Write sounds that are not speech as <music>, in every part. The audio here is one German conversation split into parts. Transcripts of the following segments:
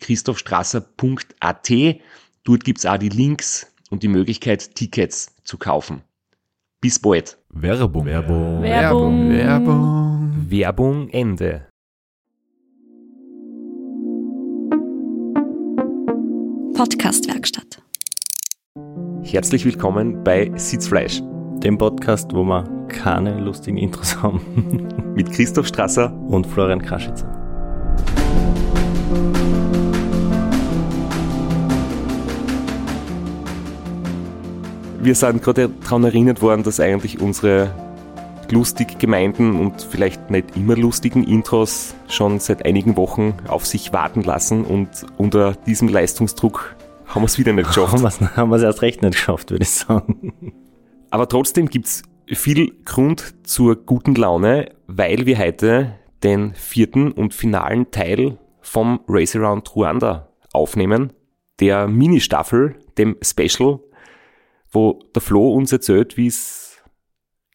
www.christophstrasser.at. Dort gibt's auch die Links und die Möglichkeit, Tickets zu kaufen. Bis bald. Werbung. Werbung. Werbung. Werbung. Werbung Ende. Podcastwerkstatt. Herzlich willkommen bei Sitzfleisch Dem Podcast, wo wir keine lustigen Intros haben. <laughs> mit Christoph Strasser. Und Florian Kraschitzer. Wir sind gerade daran erinnert worden, dass eigentlich unsere lustig gemeinten und vielleicht nicht immer lustigen Intros schon seit einigen Wochen auf sich warten lassen und unter diesem Leistungsdruck haben wir es wieder nicht <laughs> geschafft. Haben wir es erst recht nicht geschafft, würde ich sagen. Aber trotzdem gibt's viel Grund zur guten Laune, weil wir heute den vierten und finalen Teil vom Race Around Ruanda aufnehmen, der Mini-Staffel, dem Special, wo der Flo uns erzählt, wie es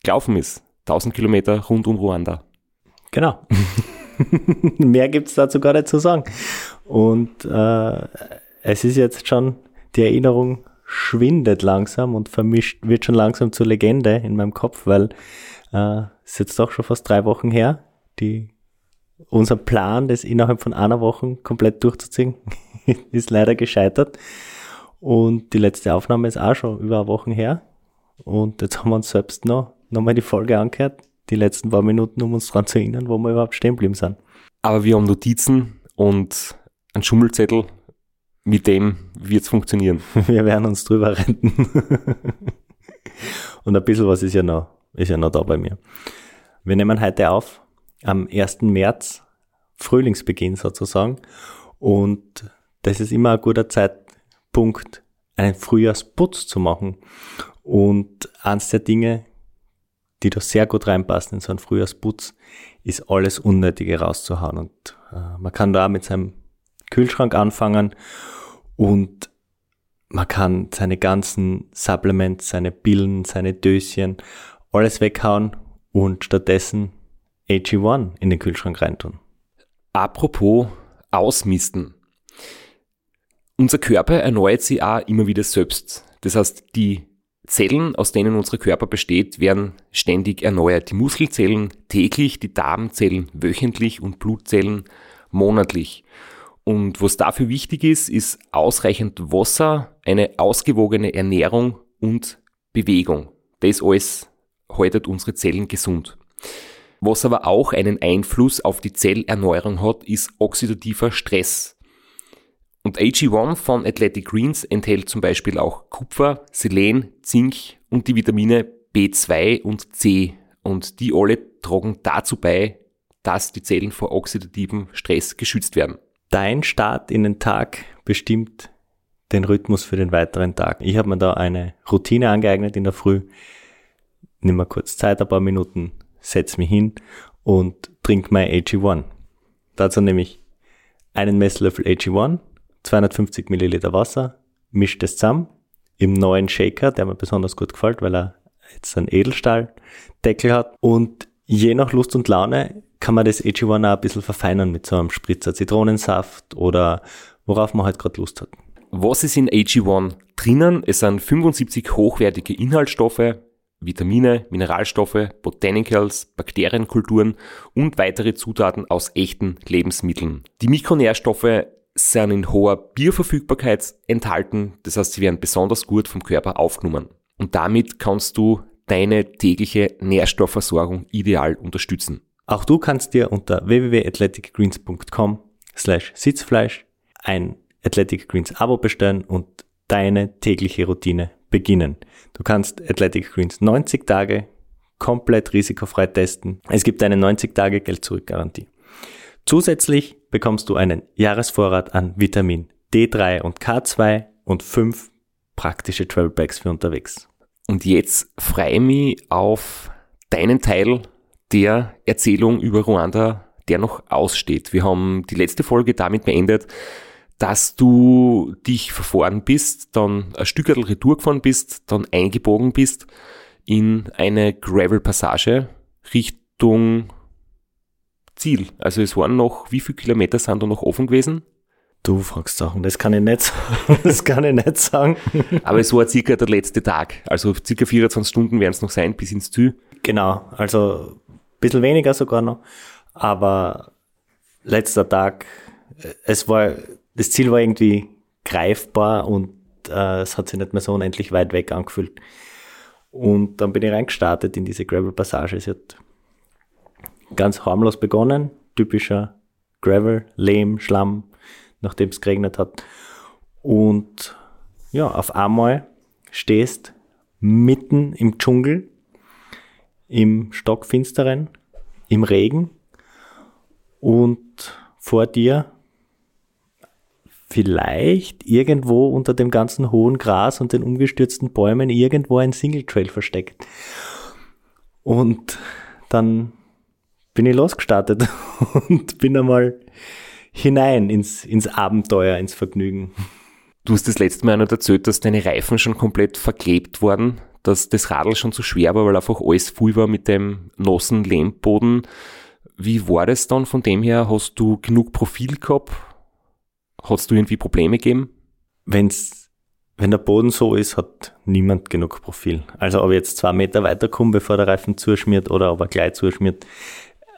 gelaufen ist. 1000 Kilometer rund um Ruanda. Genau. <laughs> Mehr gibt's dazu gar nicht zu sagen. Und äh, es ist jetzt schon, die Erinnerung schwindet langsam und vermischt, wird schon langsam zur Legende in meinem Kopf, weil äh, es ist jetzt doch schon fast drei Wochen her, die unser Plan, das innerhalb von einer Woche komplett durchzuziehen, <laughs> ist leider gescheitert. Und die letzte Aufnahme ist auch schon über eine Woche her. Und jetzt haben wir uns selbst noch, noch mal die Folge angehört, die letzten paar Minuten, um uns daran zu erinnern, wo wir überhaupt stehen geblieben sind. Aber wir haben Notizen und einen Schummelzettel, mit dem wird's funktionieren. <laughs> Wir werden uns drüber retten. <laughs> Und ein bisschen was ist ja noch, ist ja noch da bei mir. Wir nehmen heute auf am 1. März, Frühlingsbeginn sozusagen. Und das ist immer ein guter Zeitpunkt, einen Frühjahrsputz zu machen. Und eins der Dinge, die da sehr gut reinpassen in so einen Frühjahrsputz, ist alles Unnötige rauszuhauen. Und äh, man kann da mit seinem Kühlschrank anfangen und man kann seine ganzen Supplements, seine Pillen, seine Döschen, alles weghauen und stattdessen AG1 in den Kühlschrank reintun. Apropos Ausmisten. Unser Körper erneuert sich auch immer wieder selbst. Das heißt, die Zellen, aus denen unser Körper besteht, werden ständig erneuert. Die Muskelzellen täglich, die Darmzellen wöchentlich und Blutzellen monatlich. Und was dafür wichtig ist, ist ausreichend Wasser, eine ausgewogene Ernährung und Bewegung. Das alles haltet unsere Zellen gesund. Was aber auch einen Einfluss auf die Zellerneuerung hat, ist oxidativer Stress. Und AG1 von Athletic Greens enthält zum Beispiel auch Kupfer, Selen, Zink und die Vitamine B2 und C. Und die alle tragen dazu bei, dass die Zellen vor oxidativem Stress geschützt werden. Dein Start in den Tag bestimmt den Rhythmus für den weiteren Tag. Ich habe mir da eine Routine angeeignet in der Früh. Nimm mal kurz Zeit, ein paar Minuten, setz mich hin und trink mein AG1. Dazu nehme ich einen Messlöffel AG1, 250 Milliliter Wasser, mische das zusammen im neuen Shaker, der mir besonders gut gefällt, weil er jetzt einen Edelstahldeckel hat. Und je nach Lust und Laune kann man das AG1 auch ein bisschen verfeinern mit so einem Spritzer Zitronensaft oder worauf man halt gerade Lust hat. Was ist in AG1 drinnen? Es sind 75 hochwertige Inhaltsstoffe, Vitamine, Mineralstoffe, Botanicals, Bakterienkulturen und weitere Zutaten aus echten Lebensmitteln. Die Mikronährstoffe sind in hoher Bioverfügbarkeit enthalten. Das heißt, sie werden besonders gut vom Körper aufgenommen. Und damit kannst du deine tägliche Nährstoffversorgung ideal unterstützen. Auch du kannst dir unter www.athleticgreens.com slash Sitzfleisch ein Athletic Greens Abo bestellen und deine tägliche Routine beginnen. Du kannst Athletic Greens 90 Tage komplett risikofrei testen. Es gibt eine 90 Tage Geld-Zurück-Garantie. Zusätzlich bekommst du einen Jahresvorrat an Vitamin D3 und K2 und fünf praktische Travel Bags für unterwegs. Und jetzt freue ich mich auf deinen Teil der Erzählung über Ruanda, der noch aussteht. Wir haben die letzte Folge damit beendet, dass du dich verfahren bist, dann ein Stück Retour gefahren bist, dann eingebogen bist in eine Gravel-Passage Richtung Ziel. Also es waren noch, wie viele Kilometer sind da noch offen gewesen? Du fragst Sachen, das kann ich nicht, <laughs> das kann ich nicht sagen. Aber es war circa der letzte Tag. Also circa 24 Stunden werden es noch sein bis ins Ziel. Genau, also ein bisschen weniger sogar noch. Aber letzter Tag, es war, das Ziel war irgendwie greifbar und äh, es hat sich nicht mehr so unendlich weit weg angefühlt. Und dann bin ich reingestartet in diese Gravel-Passage. Sie hat ganz harmlos begonnen, typischer Gravel, Lehm, Schlamm, nachdem es geregnet hat. Und ja, auf einmal stehst mitten im Dschungel, im Stockfinsteren, im Regen und vor dir vielleicht irgendwo unter dem ganzen hohen Gras und den umgestürzten Bäumen irgendwo ein Single Trail versteckt. Und dann bin ich losgestartet <laughs> und bin einmal hinein ins, ins Abenteuer, ins Vergnügen. Du hast das letzte Mal noch erzählt, dass deine Reifen schon komplett verklebt wurden, dass das Radl schon zu schwer war, weil einfach alles voll war mit dem nassen Lehmboden. Wie war das dann von dem her? Hast du genug Profil gehabt? Hast du irgendwie Probleme gegeben? Wenn's, wenn der Boden so ist, hat niemand genug Profil. Also ob ich jetzt zwei Meter weiterkomme, bevor der Reifen zuschmiert oder ob er gleich zuschmiert,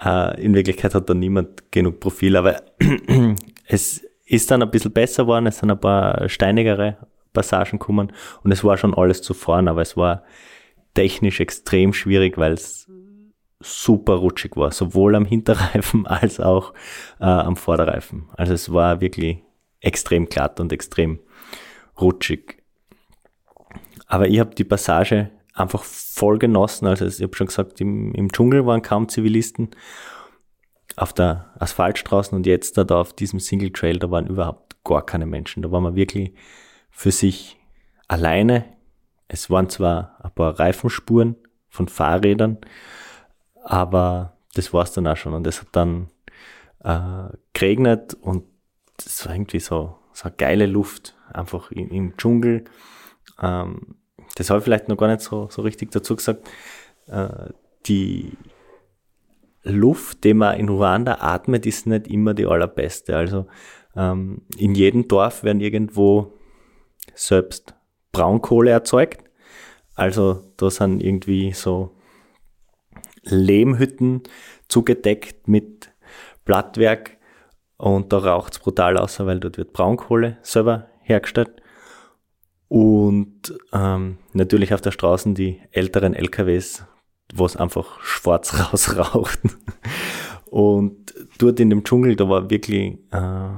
äh, in Wirklichkeit hat da niemand genug Profil. Aber <clears throat> es ist dann ein bisschen besser geworden, es sind ein paar steinigere Passagen gekommen und es war schon alles zu fahren, aber es war technisch extrem schwierig, weil es super rutschig war, sowohl am Hinterreifen <laughs> als auch äh, am Vorderreifen. Also es war wirklich extrem glatt und extrem rutschig. Aber ich habe die Passage einfach voll genossen. Also ich habe schon gesagt, im, im Dschungel waren kaum Zivilisten auf der Asphaltstraße und jetzt da, da auf diesem Single Trail, da waren überhaupt gar keine Menschen. Da waren wir wirklich für sich alleine. Es waren zwar ein paar Reifenspuren von Fahrrädern, aber das war's dann auch schon. Und es hat dann äh, geregnet und das war irgendwie so, so eine geile Luft, einfach im, im Dschungel. Ähm, das habe ich vielleicht noch gar nicht so, so richtig dazu gesagt. Äh, die Luft, die man in Ruanda atmet, ist nicht immer die allerbeste. Also ähm, in jedem Dorf werden irgendwo selbst Braunkohle erzeugt. Also da sind irgendwie so Lehmhütten zugedeckt mit Blattwerk und da raucht es brutal aus, weil dort wird Braunkohle selber hergestellt. Und ähm, natürlich auf der Straße die älteren LKWs, wo es einfach schwarz <laughs> rausraucht. Und dort in dem Dschungel, da war wirklich äh,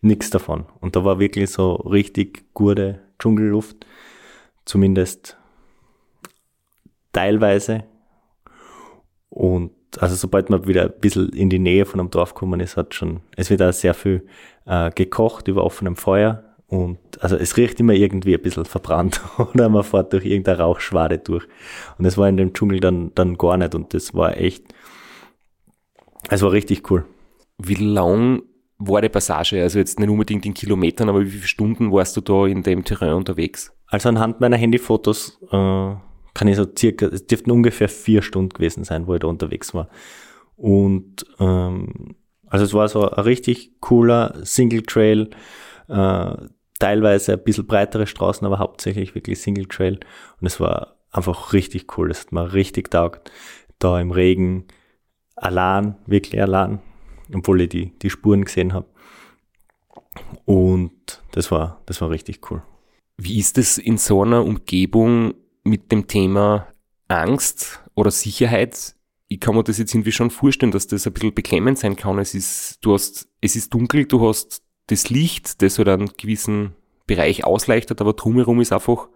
nichts davon. Und da war wirklich so richtig gute Dschungelluft, zumindest teilweise. Und also sobald man wieder ein bisschen in die Nähe von einem Dorf gekommen ist, hat schon, es wird auch sehr viel äh, gekocht über offenem Feuer und also es riecht immer irgendwie ein bisschen verbrannt <laughs> oder man fährt durch irgendeine Rauchschwade durch. Und das war in dem Dschungel dann, dann gar nicht und das war echt, es war richtig cool. Wie lang war die Passage? Also jetzt nicht unbedingt in Kilometern, aber wie viele Stunden warst du da in dem Terrain unterwegs? Also anhand meiner Handyfotos äh, kann ich so circa, es dürften ungefähr vier Stunden gewesen sein, wo ich da unterwegs war. Und ähm, also es war so ein richtig cooler Single Trail, äh, teilweise ein bisschen breitere Straßen, aber hauptsächlich wirklich Single Trail. Und es war einfach richtig cool. Es hat mir richtig taugt. Da im Regen, allein, wirklich allein, obwohl ich die, die Spuren gesehen habe. Und das war, das war richtig cool. Wie ist es in so einer Umgebung mit dem Thema Angst oder Sicherheit? Ich kann mir das jetzt irgendwie schon vorstellen, dass das ein bisschen beklemmend sein kann. Es ist, du hast, es ist dunkel, du hast das Licht, das halt einen gewissen Bereich ausleuchtet, aber drumherum ist einfach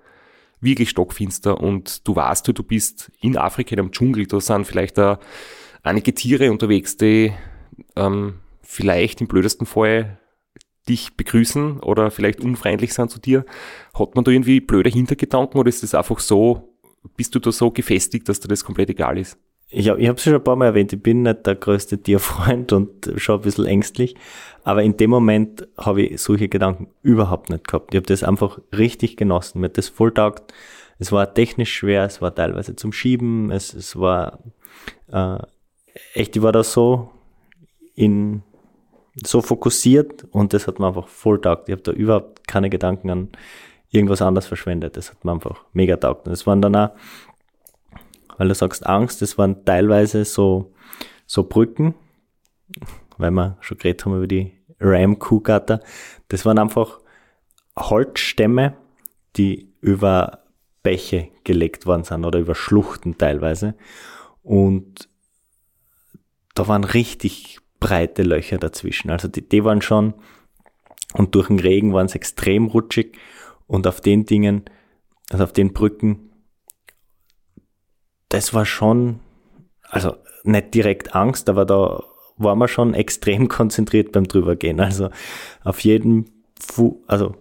wirklich stockfinster und du weißt, du bist in Afrika, in einem Dschungel, da sind vielleicht da einige Tiere unterwegs, die ähm, vielleicht im blödesten Fall dich begrüßen oder vielleicht unfreundlich sind zu dir. Hat man da irgendwie blöde Hintergedanken oder ist das einfach so, bist du da so gefestigt, dass dir das komplett egal ist? Ich, ich habe es schon ein paar Mal erwähnt, ich bin nicht der größte Tierfreund und schon ein bisschen ängstlich, aber in dem Moment habe ich solche Gedanken überhaupt nicht gehabt. Ich habe das einfach richtig genossen, mir hat das voll taugt. Es war technisch schwer, es war teilweise zum Schieben, es, es war äh, echt, ich war da so in so fokussiert und das hat mir einfach voll taugt. Ich habe da überhaupt keine Gedanken an irgendwas anderes verschwendet. Das hat mir einfach mega taugt. Und es waren dann auch weil du sagst Angst, das waren teilweise so, so Brücken, weil wir schon geredet haben über die Ram Kuhgatter. Das waren einfach Holzstämme, die über Bäche gelegt worden sind oder über Schluchten teilweise. Und da waren richtig breite Löcher dazwischen. Also die, die waren schon, und durch den Regen waren es extrem rutschig. Und auf den Dingen, also auf den Brücken, das war schon, also nicht direkt Angst, aber da war man schon extrem <laughs> konzentriert beim drübergehen. Also auf jeden Fu also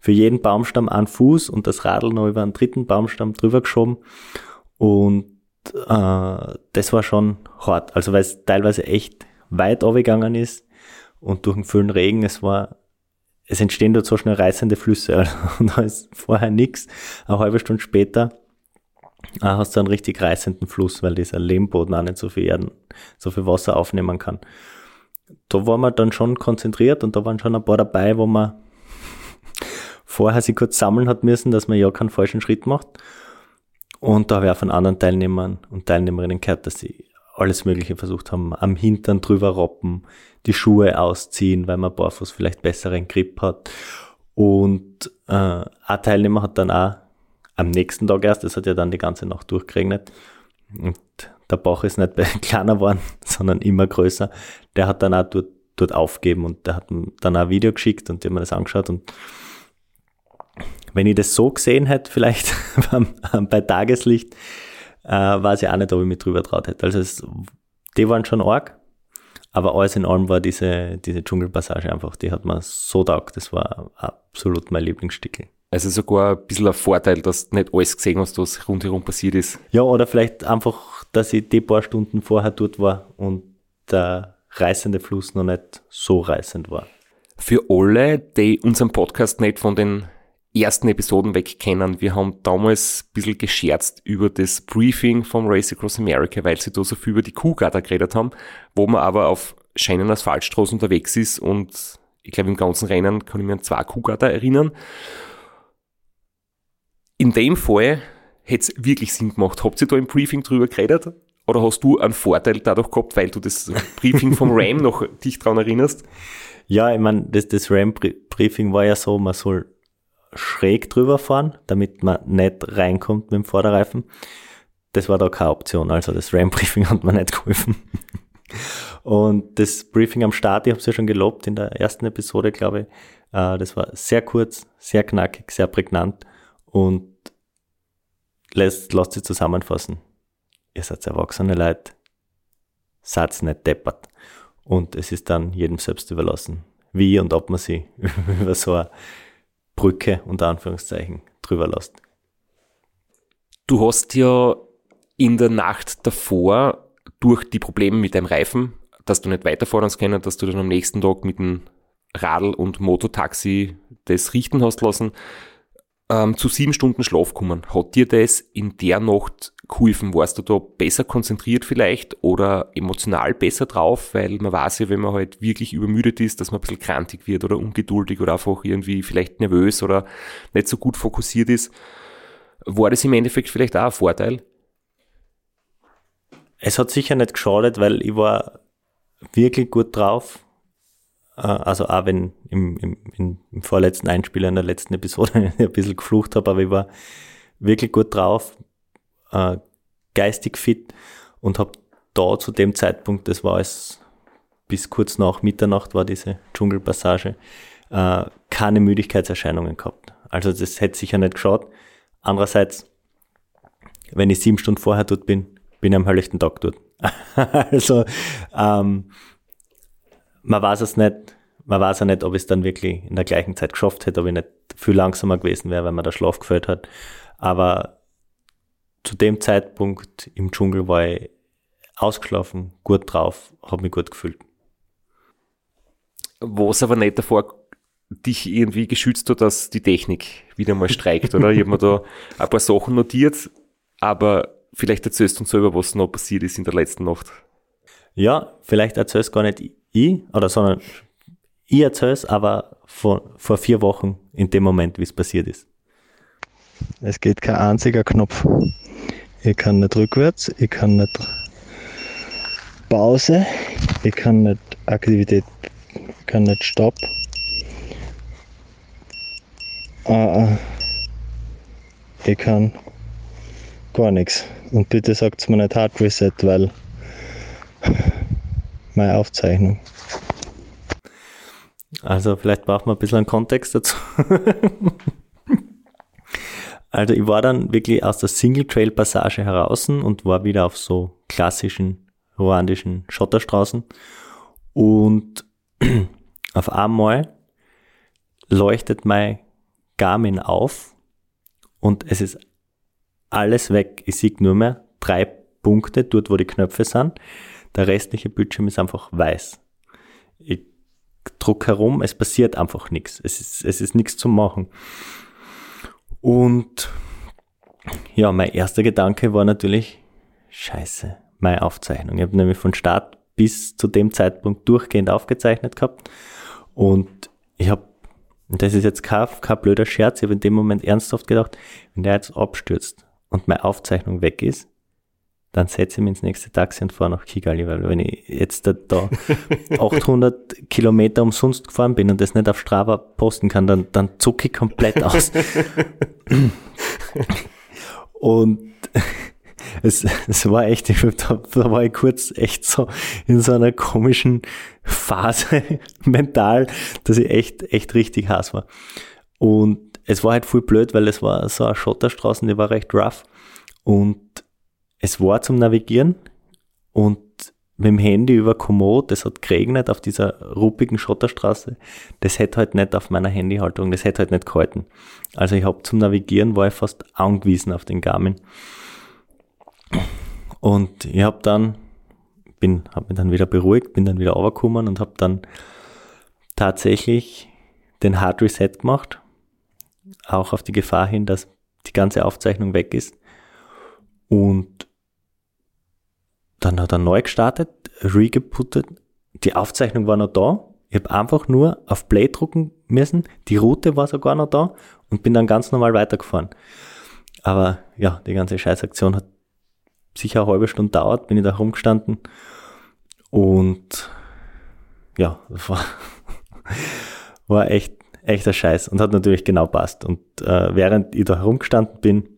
für jeden Baumstamm ein Fuß und das Radl noch über einen dritten Baumstamm drüber geschoben. Und äh, das war schon hart. Also weil es teilweise echt weit abgegangen ist und durch den vielen Regen, es war, es entstehen dort so schnell reißende Flüsse. <laughs> Also, da ist vorher nichts. Eine halbe Stunde später Ah, hast du einen richtig reißenden Fluss, weil dieser Lehmboden auch nicht so viel Erden, so viel Wasser aufnehmen kann. Da war man dann schon konzentriert und da waren schon ein paar dabei, wo man <laughs> vorher sich kurz sammeln hat müssen, dass man ja keinen falschen Schritt macht. Und da habe ich auch von anderen Teilnehmern und Teilnehmerinnen gehört, dass sie alles Mögliche versucht haben, am Hintern drüber roppen, die Schuhe ausziehen, weil man barfuß vielleicht besseren Grip hat. Und äh, ein Teilnehmer hat dann auch am nächsten Tag erst, es hat ja dann die ganze Nacht durchgeregnet und der Bauch ist nicht <laughs> kleiner geworden, sondern immer größer. Der hat dann auch dort, dort aufgeben und der hat dann auch ein Video geschickt und die haben mir das angeschaut und wenn ich das so gesehen hätte, vielleicht <laughs> bei Tageslicht, äh, weiß ich auch nicht, ob ich mich drüber traut hätte. Also es, die waren schon arg, aber alles in allem war diese, diese Dschungelpassage einfach, die hat mir so taugt. Das war absolut mein Lieblingsstickel. Also sogar ein bisschen ein Vorteil, dass du nicht alles gesehen hast, was rundherum passiert ist. Ja, oder vielleicht einfach, dass ich die paar Stunden vorher dort war und der reißende Fluss noch nicht so reißend war. Für alle, die unseren Podcast nicht von den ersten Episoden weg kennen, wir haben damals ein bisschen gescherzt über das Briefing vom Race Across America, weil sie da so viel über die Kuhgatter geredet haben, wo man aber auf scheinen Asphaltstraßen unterwegs ist und ich glaube im ganzen Rennen kann ich mir an zwei Kuhgatter erinnern. In dem Fall hätte es wirklich Sinn gemacht. Habt ihr da im Briefing drüber geredet? Oder hast du einen Vorteil dadurch gehabt, weil du das Briefing vom RAM <laughs> noch dich daran erinnerst? Ja, ich meine, das, das RAM-Briefing war ja so, man soll schräg drüber fahren, damit man nicht reinkommt mit dem Vorderreifen. Das war da keine Option. Also das RAM-Briefing <laughs> hat mir nicht geholfen. Und das Briefing am Start, ich habe es ja schon gelobt in der ersten Episode, glaube ich. Äh, das war sehr kurz, sehr knackig, sehr prägnant und lasst, lasst sie zusammenfassen. Ihr seid erwachsene Leute, seid nicht deppert. Und es ist dann jedem selbst überlassen, wie und ob man sie <laughs> über so eine Brücke unter Anführungszeichen drüber lässt. Du hast ja in der Nacht davor durch die Probleme mit deinem Reifen, dass du nicht weiterfahren können, dass du dann am nächsten Tag mit dem Radl- und Mototaxi das richten hast lassen, ähm, zu sieben Stunden Schlaf kommen. Hat dir das in der Nacht geholfen? Warst du da besser konzentriert vielleicht oder emotional besser drauf? Weil man weiß ja, wenn man halt wirklich übermüdet ist, dass man ein bisschen krantig wird oder ungeduldig oder einfach irgendwie vielleicht nervös oder nicht so gut fokussiert ist. War das im Endeffekt vielleicht auch ein Vorteil? Es hat sicher nicht geschadet, weil ich war wirklich gut drauf. Äh, also auch wenn im, im, im vorletzten Einspieler in der letzten Episode <laughs> ein bisschen geflucht habe, aber ich war wirklich gut drauf, äh, geistig fit und habe da zu dem Zeitpunkt, das war es bis kurz nach Mitternacht war diese Dschungelpassage, äh, keine Müdigkeitserscheinungen gehabt. Also das hätte sicher nicht geschaut. Andererseits, wenn ich sieben Stunden vorher dort bin, bin ich am helllichten Tag dort. <laughs> also ähm, man weiß es nicht, man weiß ja nicht, ob ich es dann wirklich in der gleichen Zeit geschafft hätte, ob ich nicht viel langsamer gewesen wäre, wenn man der Schlaf gefällt hat. Aber zu dem Zeitpunkt im Dschungel war ich ausgeschlafen, gut drauf, habe mich gut gefühlt. Was aber nicht davor dich irgendwie geschützt hat, dass die Technik wieder mal streikt, oder? Ich habe mir da ein paar Sachen notiert, aber vielleicht erzählst du uns selber, was noch passiert ist in der letzten Nacht. Ja, vielleicht erzählst gar nicht ich, oder sondern ich erzähl's, aber vor, vor vier Wochen in dem Moment, wie es passiert ist. Es geht kein einziger Knopf. Ich kann nicht rückwärts, ich kann nicht Pause, ich kann nicht Aktivität, ich kann nicht Stopp. Uh, ich kann gar nichts. Und bitte sagt mir nicht Hard Reset, weil <laughs> meine Aufzeichnung. Also vielleicht braucht man ein bisschen einen Kontext dazu. <laughs> also ich war dann wirklich aus der Single Trail Passage heraus und war wieder auf so klassischen ruandischen Schotterstraßen und <clears throat> auf einmal leuchtet mein Garmin auf und es ist alles weg. Ich sehe nur mehr drei Punkte dort, wo die Knöpfe sind. Der restliche Bildschirm ist einfach weiß. Ich druck herum, es passiert einfach nichts. Es ist, es ist nichts zu machen. Und ja, mein erster Gedanke war natürlich, scheiße, meine Aufzeichnung. Ich habe nämlich von Start bis zu dem Zeitpunkt durchgehend aufgezeichnet gehabt. Und ich habe, das ist jetzt kein, kein blöder Scherz, ich habe in dem Moment ernsthaft gedacht, wenn der jetzt abstürzt und meine Aufzeichnung weg ist, dann setze ich mich ins nächste Taxi und fahre nach Kigali, weil wenn ich jetzt da, da <laughs> 800 Kilometer umsonst gefahren bin und das nicht auf Strava posten kann, dann, dann zucke ich komplett aus. <laughs> und <laughs> es, es war echt, da, da war ich kurz echt so in so einer komischen Phase mental, dass ich echt, echt richtig heiß war. Und es war halt voll blöd, weil es war so eine Schotterstraße, die war recht rough. Und es war zum Navigieren und mit dem Handy über Komoot, das hat geregnet auf dieser ruppigen Schotterstraße, das hätte halt nicht auf meiner Handyhaltung, das hätte halt nicht gehalten. Also ich habe zum Navigieren war ich fast angewiesen auf den Garmin. Und ich habe dann, bin, habe mich dann wieder beruhigt, bin dann wieder runtergekommen und habe dann tatsächlich den Hard Reset gemacht, auch auf die Gefahr hin, dass die ganze Aufzeichnung weg ist. Und dann hat er neu gestartet, regeputtet. Die Aufzeichnung war noch da. Ich habe einfach nur auf Play drucken müssen. Die Route war sogar noch da und bin dann ganz normal weitergefahren. Aber ja, die ganze Scheißaktion hat sicher eine halbe Stunde dauert, bin ich da rumgestanden. Und ja, das war, <laughs> war echt, echter Scheiß und hat natürlich genau passt. Und äh, während ich da herumgestanden bin,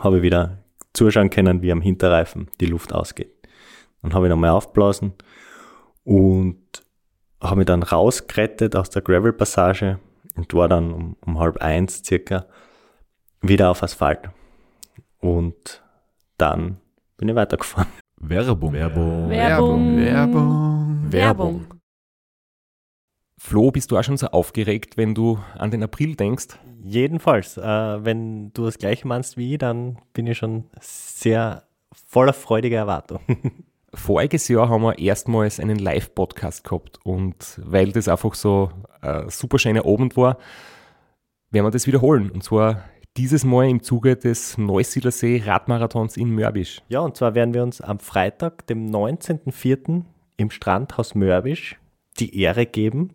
habe ich wieder zuschauen können, wie am Hinterreifen die Luft ausgeht. Dann habe ich nochmal aufblasen und habe mich dann rausgerettet aus der Gravel-Passage und war dann um, um halb eins circa wieder auf Asphalt. Und dann bin ich weitergefahren. Werbung. Werbung. Werbung. Werbung. Werbung. Flo, bist du auch schon so aufgeregt, wenn du an den April denkst? Jedenfalls. Äh, wenn du das gleiche meinst wie ich, dann bin ich schon sehr voller freudiger Erwartung. <laughs> Voriges Jahr haben wir erstmals einen Live-Podcast gehabt und weil das einfach so ein super schöner Abend war, werden wir das wiederholen. Und zwar dieses Mal im Zuge des Neusiedlersee Radmarathons in Mörbisch. Ja, und zwar werden wir uns am Freitag, dem 19.04. im Strandhaus Mörbisch die Ehre geben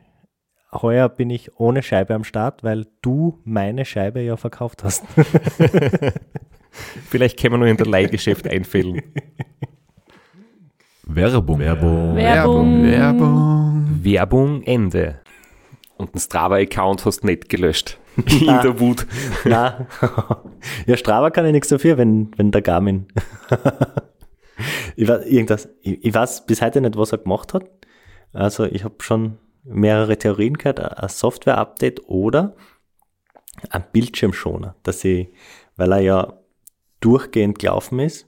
Heuer bin ich ohne Scheibe am Start, weil du meine Scheibe ja verkauft hast. <laughs> Vielleicht können wir nur in der Leihgeschäft einfällen. Werbung. Werbung. Werbung. Werbung. Werbung Ende. Und den Strava-Account hast du nicht gelöscht. <laughs> In der Wut. Na, <laughs> ja, Strava kann ja nichts dafür, wenn, wenn der Garmin. ich, weiß, irgendwas, ich, ich weiß bis heute nicht, was er gemacht hat. Also ich habe schon mehrere Theorien gehört, ein Software-Update oder ein Bildschirmschoner, dass ich, weil er ja durchgehend gelaufen ist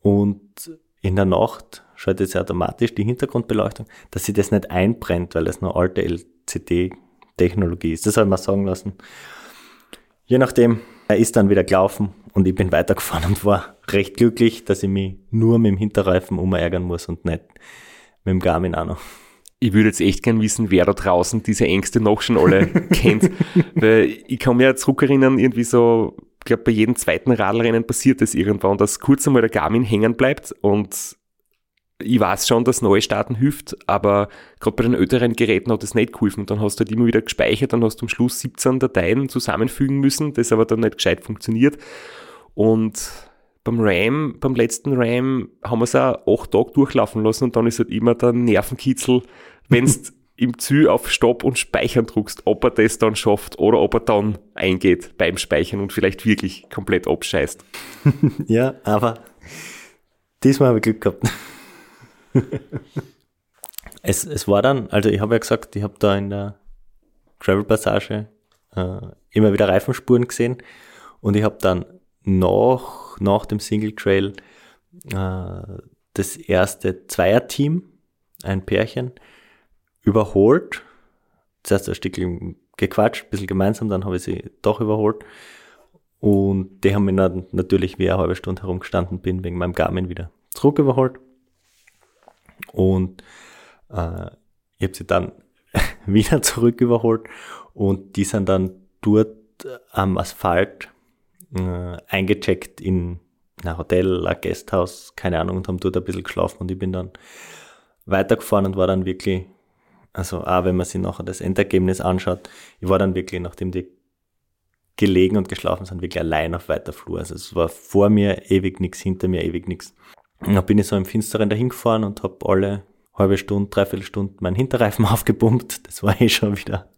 und in der Nacht schaltet es automatisch die Hintergrundbeleuchtung, dass sie das nicht einbrennt, weil das noch alte LCD-Technologie ist. Das soll man sagen lassen. Je nachdem, er ist dann wieder gelaufen und ich bin weitergefahren und war recht glücklich, dass ich mich nur mit dem Hinterreifen umärgern muss und nicht mit dem Garmin auch noch. Ich würde jetzt echt gern wissen, wer da draußen diese Ängste noch schon alle <laughs> kennt. Weil ich kann mir zurückerinnern, irgendwie so, ich glaube, bei jedem zweiten Radlrennen passiert das irgendwann, dass kurz einmal der Garmin hängen bleibt und ich weiß schon, dass Neustarten hilft, aber gerade bei den älteren Geräten hat das nicht geholfen. Und dann hast du halt immer wieder gespeichert, dann hast du am Schluss 17 Dateien zusammenfügen müssen, das aber dann nicht gescheit funktioniert. Und beim RAM, beim letzten RAM, haben wir es auch acht Tage durchlaufen lassen und dann ist halt immer der Nervenkitzel, wenn du <laughs> im Ziel auf Stopp und Speichern druckst, ob er das dann schafft oder ob er dann eingeht beim Speichern und vielleicht wirklich komplett abscheißt. <laughs> ja, aber diesmal habe ich Glück gehabt. <laughs> es, es war dann, also ich habe ja gesagt, ich habe da in der Travel Passage äh, immer wieder Reifenspuren gesehen und ich habe dann nach, nach dem Single Trail äh, das erste Zweierteam, ein Pärchen, überholt. Zuerst ein Stückchen gequatscht, ein bisschen gemeinsam, dann habe ich sie doch überholt. Und die haben mich dann natürlich, wie eine halbe Stunde herumgestanden bin, wegen meinem Garmin wieder zurück überholt. Und äh, ich habe sie dann <laughs> wieder zurück überholt und die sind dann dort am Asphalt äh, eingecheckt in ein Hotel, ein Gasthaus, keine Ahnung, und haben dort ein bisschen geschlafen und ich bin dann weitergefahren und war dann wirklich, also auch wenn man sich nachher das Endergebnis anschaut, ich war dann wirklich, nachdem die gelegen und geschlafen sind, wirklich allein auf weiter Flur. Also es war vor mir ewig nichts, hinter mir ewig nichts. Und dann bin ich so im Finsteren dahin gefahren und habe alle halbe Stunde, dreiviertel Stunde meinen Hinterreifen <laughs> aufgepumpt. Das war eh schon wieder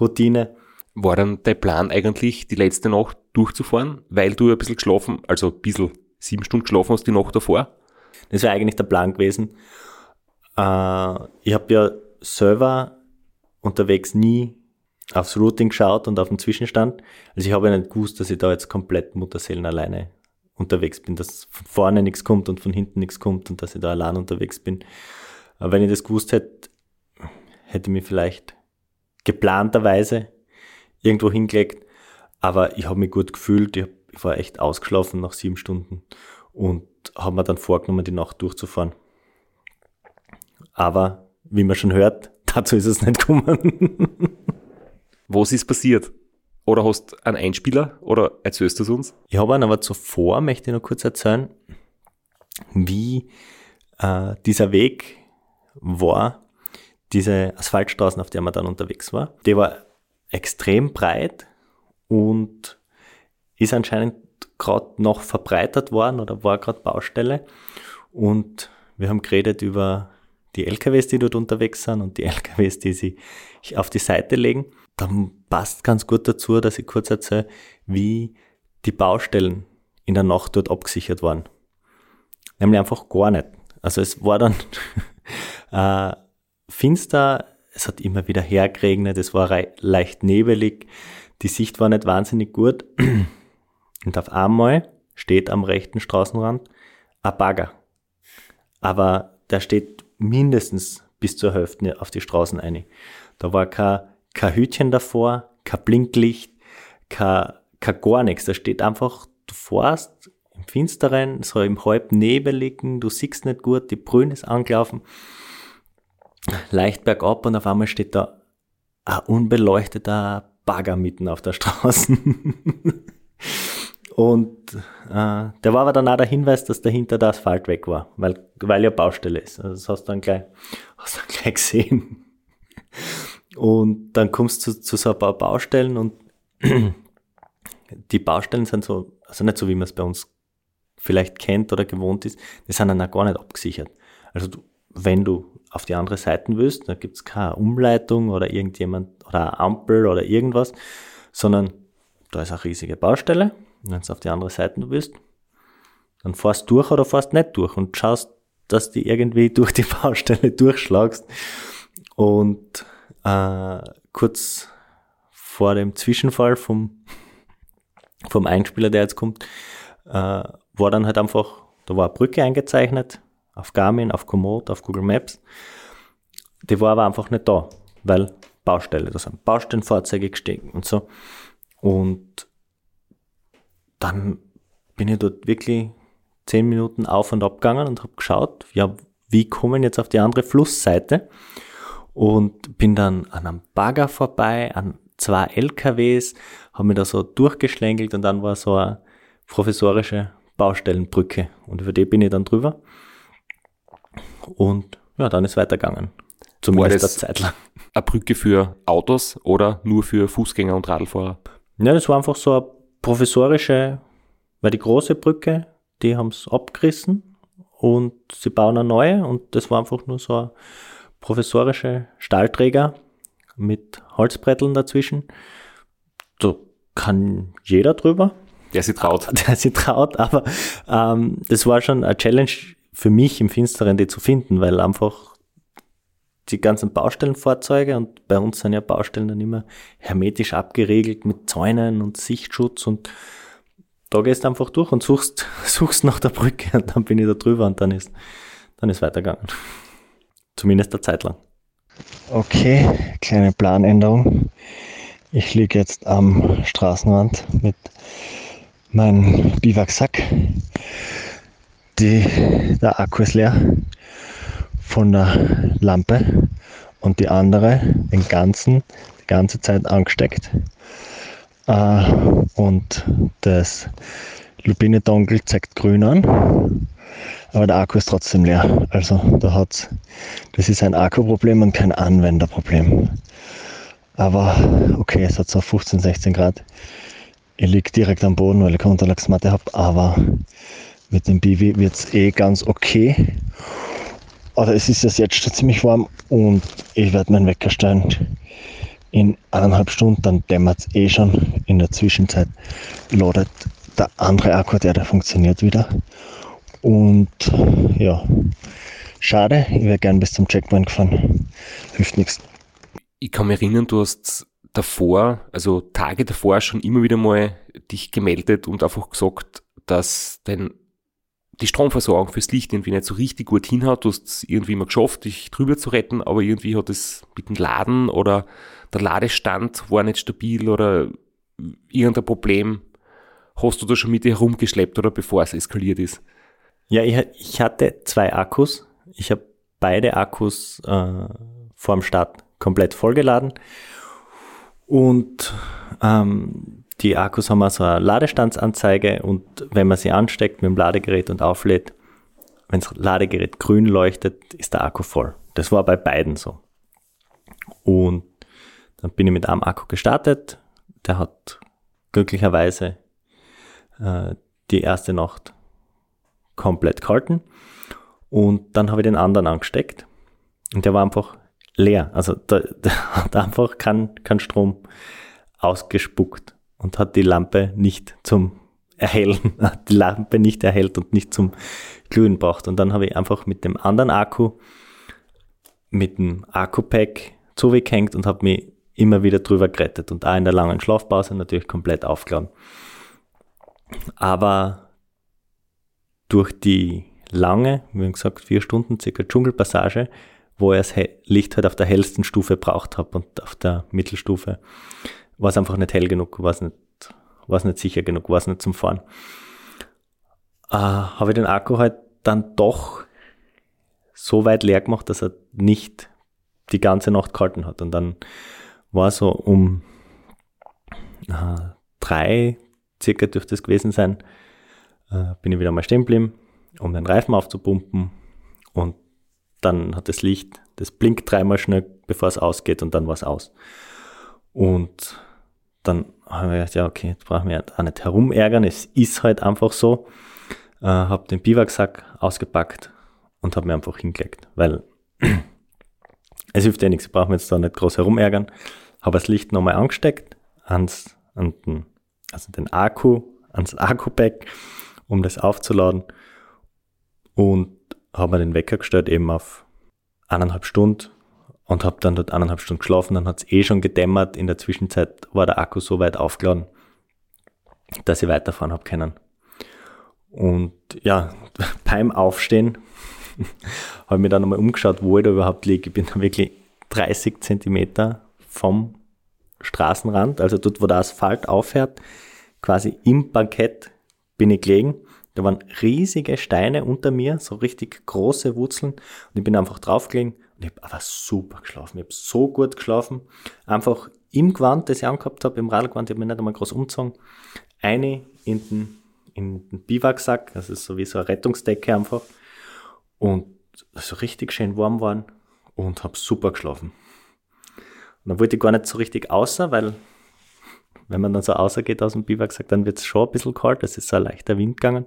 Routine. War dann der Plan eigentlich, die letzte Nacht durchzufahren, weil du ein bisschen geschlafen, also ein bisschen sieben Stunden geschlafen hast die Nacht davor? Das wäre eigentlich der Plan gewesen. Äh, ich habe ja selber unterwegs nie aufs Routing geschaut und auf den Zwischenstand. Also ich habe ja nicht gewusst, dass ich da jetzt komplett Mutterseelen alleine unterwegs bin, dass von vorne nichts kommt und von hinten nichts kommt und dass ich da allein unterwegs bin. Aber wenn ich das gewusst hätte, hätte ich mich vielleicht geplanterweise irgendwo hingelegt. Aber ich habe mich gut gefühlt. Ich, war echt ausgeschlafen nach sieben Stunden und habe mir dann vorgenommen, die Nacht durchzufahren. Aber wie man schon hört, <laughs> dazu ist es nicht gekommen. <laughs> Was ist passiert? Oder hast du einen Einspieler oder erzählst du es uns? Ich habe einen aber zuvor, möchte ich noch kurz erzählen, wie äh, dieser Weg war, diese Asphaltstraßen, auf der man dann unterwegs war. Die war extrem breit und ist anscheinend gerade noch verbreitert worden oder war gerade Baustelle. Und wir haben geredet über die LKWs, die dort unterwegs sind und die LKWs, die sich auf die Seite legen. Dann passt ganz gut dazu, dass ich kurz erzähle, wie die Baustellen in der Nacht dort abgesichert waren. Nämlich einfach gar nicht. Also es war dann <laughs> äh, finster, es hat immer wieder hergeregnet, es war leicht nebelig, die Sicht war nicht wahnsinnig gut. Und auf einmal steht am rechten Straßenrand ein Bagger. Aber der steht mindestens bis zur Hälfte auf die Straßen ein. Da war kein, kein Hütchen davor, kein Blinklicht, kein, kein gar nichts. Da steht einfach, du fährst im Finsteren, so im halb Nebeligen, du siehst nicht gut, die Brühen ist angelaufen, leicht bergab und auf einmal steht da ein unbeleuchteter Bagger mitten auf der Straße. <laughs> und äh, der war aber dann auch der Hinweis, dass dahinter der Asphalt weg war, weil, weil ja Baustelle ist. Also das hast du dann gleich, <laughs> hast dann gleich gesehen. Und dann kommst du zu, zu so ein paar Baustellen und <clears throat> die Baustellen sind so, also nicht so, wie man es bei uns vielleicht kennt oder gewohnt ist, die sind dann auch gar nicht abgesichert. Also du, wenn du auf die andere Seite willst, da gibt's keine Umleitung oder irgendjemand oder Ampel oder irgendwas, sondern da ist eine riesige Baustelle. Wenn du auf die andere Seite willst, dann fährst durch oder fährst nicht durch und schaust, dass du irgendwie <laughs> durch die Baustelle durchschlagst. Und äh, kurz vor dem Zwischenfall vom, vom Einspieler, der jetzt kommt, äh, war dann halt einfach, da war eine Brücke eingezeichnet, auf Garmin, auf Komoot, auf Google Maps. Die war aber einfach nicht da, weil Baustelle, da sind Baustellenfahrzeuge gestiegen und so. Und dann bin ich dort wirklich zehn Minuten auf und ab gegangen und habe geschaut, ja, wie kommen jetzt auf die andere Flussseite und bin dann an einem Bagger vorbei, an zwei LKWs, habe mich da so durchgeschlängelt und dann war so eine professorische Baustellenbrücke und über die bin ich dann drüber und ja, dann ist weitergegangen. Zumindest eine Zeit lang. Eine Brücke für Autos oder nur für Fußgänger und Radlfahrer? Ja, das war einfach so eine professorische, weil die große Brücke, die haben es abgerissen und sie bauen eine neue und das war einfach nur so ein professorische Stahlträger mit Holzbretteln dazwischen. Da kann jeder drüber. Der sich traut. <laughs> Der sich traut, aber ähm, das war schon eine Challenge für mich im Finsteren die zu finden, weil einfach die ganzen Baustellenfahrzeuge und bei uns sind ja Baustellen dann immer hermetisch abgeriegelt mit Zäunen und Sichtschutz und da gehst du einfach durch und suchst, <laughs> suchst nach der Brücke und dann bin ich da drüber und dann ist, dann ist weitergegangen. Zumindest eine Zeit lang. Okay, kleine Planänderung. Ich liege jetzt am Straßenrand mit meinem Biwaksack die, der Akku ist leer von der Lampe und die andere den ganzen, die ganze Zeit angesteckt. Äh, und das Lupine Dongle zeigt grün an, aber der Akku ist trotzdem leer. Also da hat's, das ist ein Akkuproblem und kein Anwenderproblem. Aber okay, es hat so 15, 16 Grad. Ich liege direkt am Boden, weil ich keine Unterlagsmatte habe, aber mit dem Bibi wird es eh ganz okay. Aber es ist jetzt schon ziemlich warm und ich werde meinen Wecker stellen in eineinhalb Stunden, dann dämmert es eh schon. In der Zwischenzeit ladet der andere Akku, der, der funktioniert wieder. Und ja, schade, ich wäre gern bis zum Checkpoint gefahren. Hilft nichts. Ich kann mich erinnern, du hast davor, also Tage davor schon immer wieder mal dich gemeldet und einfach gesagt, dass dein die Stromversorgung fürs Licht irgendwie nicht so richtig gut hinhaut. Du hast es irgendwie mal geschafft, dich drüber zu retten, aber irgendwie hat es mit dem Laden oder der Ladestand war nicht stabil oder irgendein Problem hast du da schon mit dir herumgeschleppt oder bevor es eskaliert ist? Ja, ich, ich hatte zwei Akkus. Ich habe beide Akkus äh, vor dem Start komplett vollgeladen. Und ähm, die Akkus haben also eine Ladestandsanzeige und wenn man sie ansteckt mit dem Ladegerät und auflädt, wenn das Ladegerät grün leuchtet, ist der Akku voll. Das war bei beiden so. Und dann bin ich mit einem Akku gestartet. Der hat glücklicherweise äh, die erste Nacht komplett gehalten. Und dann habe ich den anderen angesteckt. Und der war einfach leer. Also da, <laughs> der hat einfach keinen kein Strom ausgespuckt und hat die Lampe nicht zum Erhellen, <laughs> die Lampe nicht erhellt und nicht zum Glühen gebracht. Und dann habe ich einfach mit dem anderen Akku, mit dem Akku-Pack zugehängt und habe mich immer wieder drüber gerettet und auch in der langen Schlafpause natürlich komplett aufgeladen. Aber durch die lange, wie gesagt, vier Stunden circa Dschungelpassage, wo ich das Licht halt auf der hellsten Stufe braucht habe und auf der Mittelstufe war es einfach nicht hell genug, war es nicht, war es nicht sicher genug, war es nicht zum Fahren. Äh, habe ich den Akku halt dann doch so weit leer gemacht, dass er nicht die ganze Nacht gehalten hat. Und dann war so um äh, drei circa dürfte es gewesen sein, äh, bin ich wieder mal stehen geblieben, um den Reifen aufzupumpen und dann hat das Licht, das blinkt dreimal schnell, bevor es ausgeht und dann war es aus. Und dann haben wir gedacht, ja, okay, jetzt brauchen wir auch nicht herumärgern, es ist halt einfach so. Äh, habe den Biwaksack ausgepackt und habe mir einfach hingelegt, weil <clears throat> es hilft ja nichts, brauchen wir jetzt da nicht groß herumärgern. Habe das Licht nochmal angesteckt, ans, an den, also den Akku, ans Akku-Pack, um das aufzuladen und habe mir den Wecker gestellt eben auf eineinhalb Stunden und habe dann dort eineinhalb Stunden geschlafen. Dann hat es eh schon gedämmert. In der Zwischenzeit war der Akku so weit aufgeladen, dass ich weiterfahren habe können. Und ja, <laughs> beim Aufstehen <laughs> habe ich mir dann nochmal umgeschaut, wo ich da überhaupt liege. Ich bin da wirklich 30 Zentimeter vom Straßenrand, also dort, wo der Asphalt aufhört, quasi im Bankett bin ich gelegen. Da waren riesige Steine unter mir, so richtig große Wurzeln und ich bin einfach draufgelegen und ich habe aber super geschlafen. Ich habe so gut geschlafen. Einfach im Gewand, das ich angehabt habe, im Radlgewand, ich habe mich nicht einmal groß umgezogen. Eine in den, in den Biwaksack, das ist so wie so eine Rettungsdecke einfach. Und so richtig schön warm waren und habe super geschlafen. Und dann wollte ich gar nicht so richtig außer, weil wenn man dann so außer geht aus dem Biwaksack, dann wird es schon ein bisschen kalt, es ist so ein leichter Wind gegangen.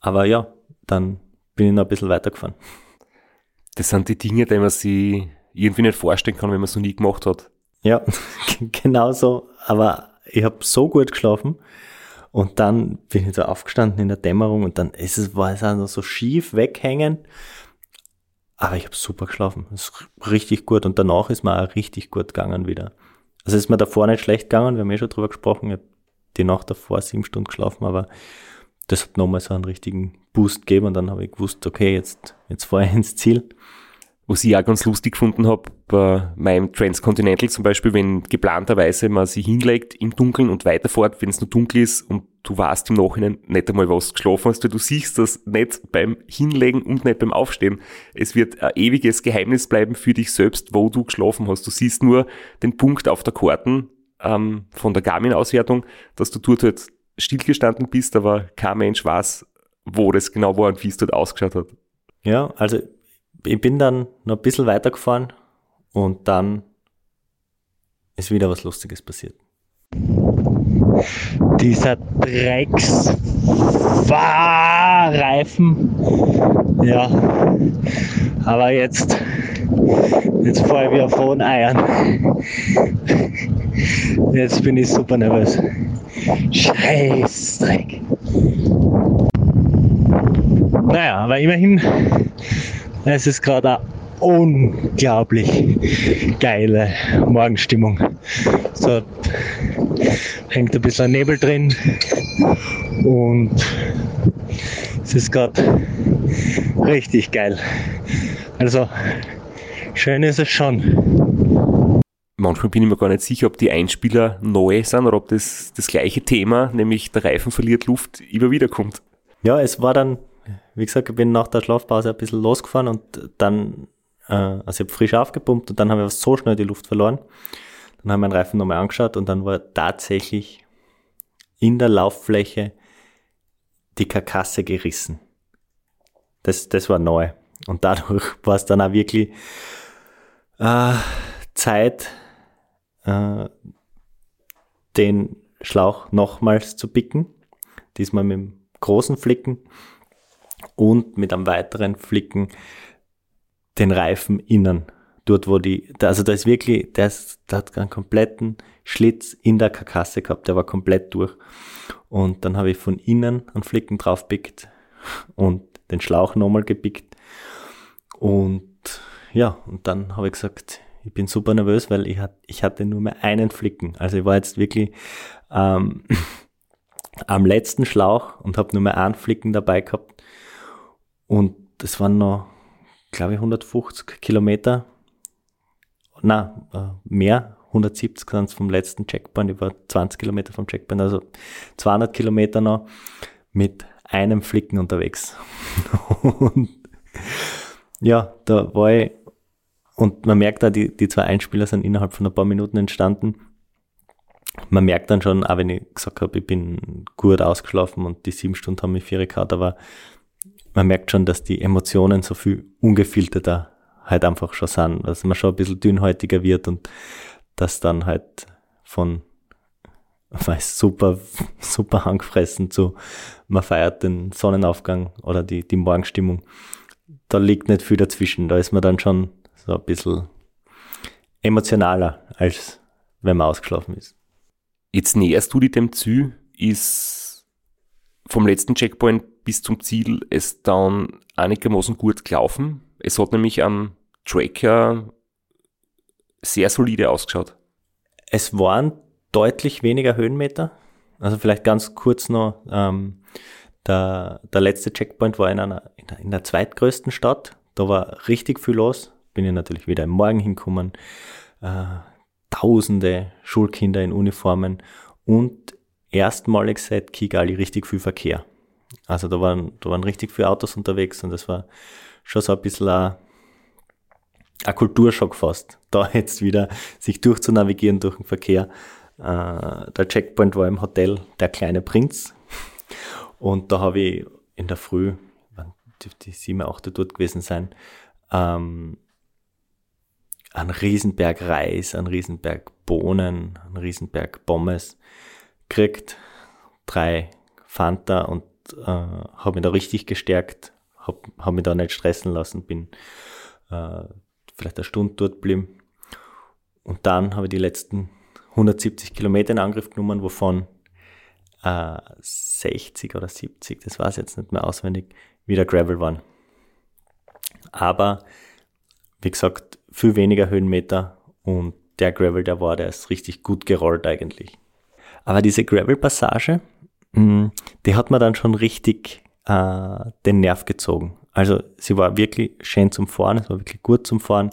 Aber ja, dann bin ich noch ein bisschen weitergefahren. Das sind die Dinge, die man sich irgendwie nicht vorstellen kann, wenn man es noch nie gemacht hat. Ja, <laughs> genau so. Aber ich habe so gut geschlafen. Und dann bin ich so aufgestanden in der Dämmerung und dann ist es, war es auch so schief weghängen. Aber ich habe super geschlafen. Das ist richtig gut. Und danach ist mir auch richtig gut gegangen wieder. Also ist mir davor nicht schlecht gegangen. Wir haben eh schon drüber gesprochen. Ich habe die Nacht davor sieben Stunden geschlafen, aber das hat nochmal so einen richtigen Boost gegeben und dann habe ich gewusst, okay, jetzt, jetzt fahre ich ins Ziel. Was ich auch ganz lustig gefunden habe, bei meinem Transcontinental zum Beispiel, wenn geplanterweise man sich hinlegt im Dunkeln und weiterfährt, wenn es nur dunkel ist und du weißt im Nachhinein nicht einmal, was geschlafen hast, weil du siehst das nicht beim Hinlegen und nicht beim Aufstehen. Es wird ein ewiges Geheimnis bleiben für dich selbst, wo du geschlafen hast. Du siehst nur den Punkt auf der Karten ähm, von der Garmin-Auswertung, dass du dort halt stillgestanden bist, aber kein Mensch weiß, wo das genau war und wie es dort ausgeschaut hat. Ja, also ich bin dann noch ein bisschen weitergefahren und dann ist wieder was Lustiges passiert. Dieser Drecksfahrreifen. Ja, aber jetzt Jetzt fahre ich wie auf hohen Eiern. Jetzt bin ich super nervös. Scheißdreck. Naja, aber immerhin, es ist gerade eine unglaublich geile Morgenstimmung. So hängt ein bisschen Nebel drin und es ist gerade richtig geil. Also schön ist es schon. Manchmal bin ich mir gar nicht sicher, ob die Einspieler neu sind oder ob das das gleiche Thema, nämlich der Reifen verliert Luft, immer wieder kommt. Ja, es war dann, wie gesagt, ich bin nach der Schlafpause ein bisschen losgefahren und dann, äh, also ich habe frisch aufgepumpt und dann habe ich so schnell die Luft verloren. Dann habe ich meinen Reifen nochmal angeschaut und dann war tatsächlich in der Lauffläche die Karkasse gerissen. Das, das war neu. Und dadurch <laughs> war es dann auch wirklich äh, Zeit, äh, den Schlauch nochmals zu picken. Diesmal mit dem großen Flicken und mit einem weiteren Flicken den Reifen innen. Dort, wo die, also da ist wirklich, der, ist, der hat einen kompletten Schlitz in der Karkasse gehabt, der war komplett durch. Und dann habe ich von innen einen Flicken draufpickt und den Schlauch nochmal gepickt. Und ja, und dann habe ich gesagt, ich bin super nervös, weil ich, hat, ich hatte nur mehr einen Flicken. Also ich war jetzt wirklich ähm, <laughs> am letzten Schlauch und habe nur mehr einen Flicken dabei gehabt. Und das waren noch, glaube ich, 150 Kilometer. Na, äh, mehr, 170 sind es vom letzten Checkpoint, über 20 Kilometer vom Checkpoint, also 200 Kilometer noch mit einem Flicken unterwegs. <laughs> und ja, da war ich, und man merkt da, die, die zwei Einspieler sind innerhalb von ein paar Minuten entstanden. Man merkt dann schon, auch wenn ich gesagt habe, ich bin gut ausgeschlafen und die sieben Stunden haben mich vier gehabt, aber man merkt schon, dass die Emotionen so viel ungefilterter halt einfach schon sind, dass man schon ein bisschen dünnhäutiger wird und das dann halt von <laughs> weiß, super, <laughs> super angefressen zu, man feiert den Sonnenaufgang oder die, die Morgenstimmung. Da liegt nicht viel dazwischen. Da ist man dann schon so ein bisschen emotionaler, als wenn man ausgeschlafen ist. Jetzt näherst du dich dem Ziel, ist vom letzten Checkpoint bis zum Ziel es dann einigermaßen gut gelaufen. Es hat nämlich am Tracker sehr solide ausgeschaut. Es waren deutlich weniger Höhenmeter. Also vielleicht ganz kurz noch, ähm, der, der letzte Checkpoint war in einer, in der, in der zweitgrößten Stadt. Da war richtig viel los. Bin ich natürlich wieder im Morgen hinkommen. Äh, tausende Schulkinder in Uniformen und erstmalig seit Kigali richtig viel Verkehr. Also da waren, da waren richtig viele Autos unterwegs und das war schon so ein bisschen ein, ein Kulturschock fast, <laughs> da jetzt wieder sich durchzunavigieren durch den Verkehr. Äh, der Checkpoint war im Hotel Der kleine Prinz. Und da habe ich in der Früh, dürfte die sieben, acht dort gewesen sein, ähm, einen Riesenberg Reis, einen Riesenberg Bohnen, einen Riesenberg Pommes gekriegt, drei Fanta und äh, habe mich da richtig gestärkt, habe hab mich da nicht stressen lassen, bin äh, vielleicht eine Stunde dort geblieben. Und dann habe ich die letzten 170 Kilometer in Angriff genommen, wovon äh, 60 oder 70, das war es jetzt nicht mehr auswendig, wieder Gravel waren. Aber wie gesagt, viel weniger Höhenmeter und der Gravel, der war, der ist richtig gut gerollt eigentlich. Aber diese Gravel-Passage, die hat mir dann schon richtig äh, den Nerv gezogen. Also sie war wirklich schön zum Fahren, es war wirklich gut zum Fahren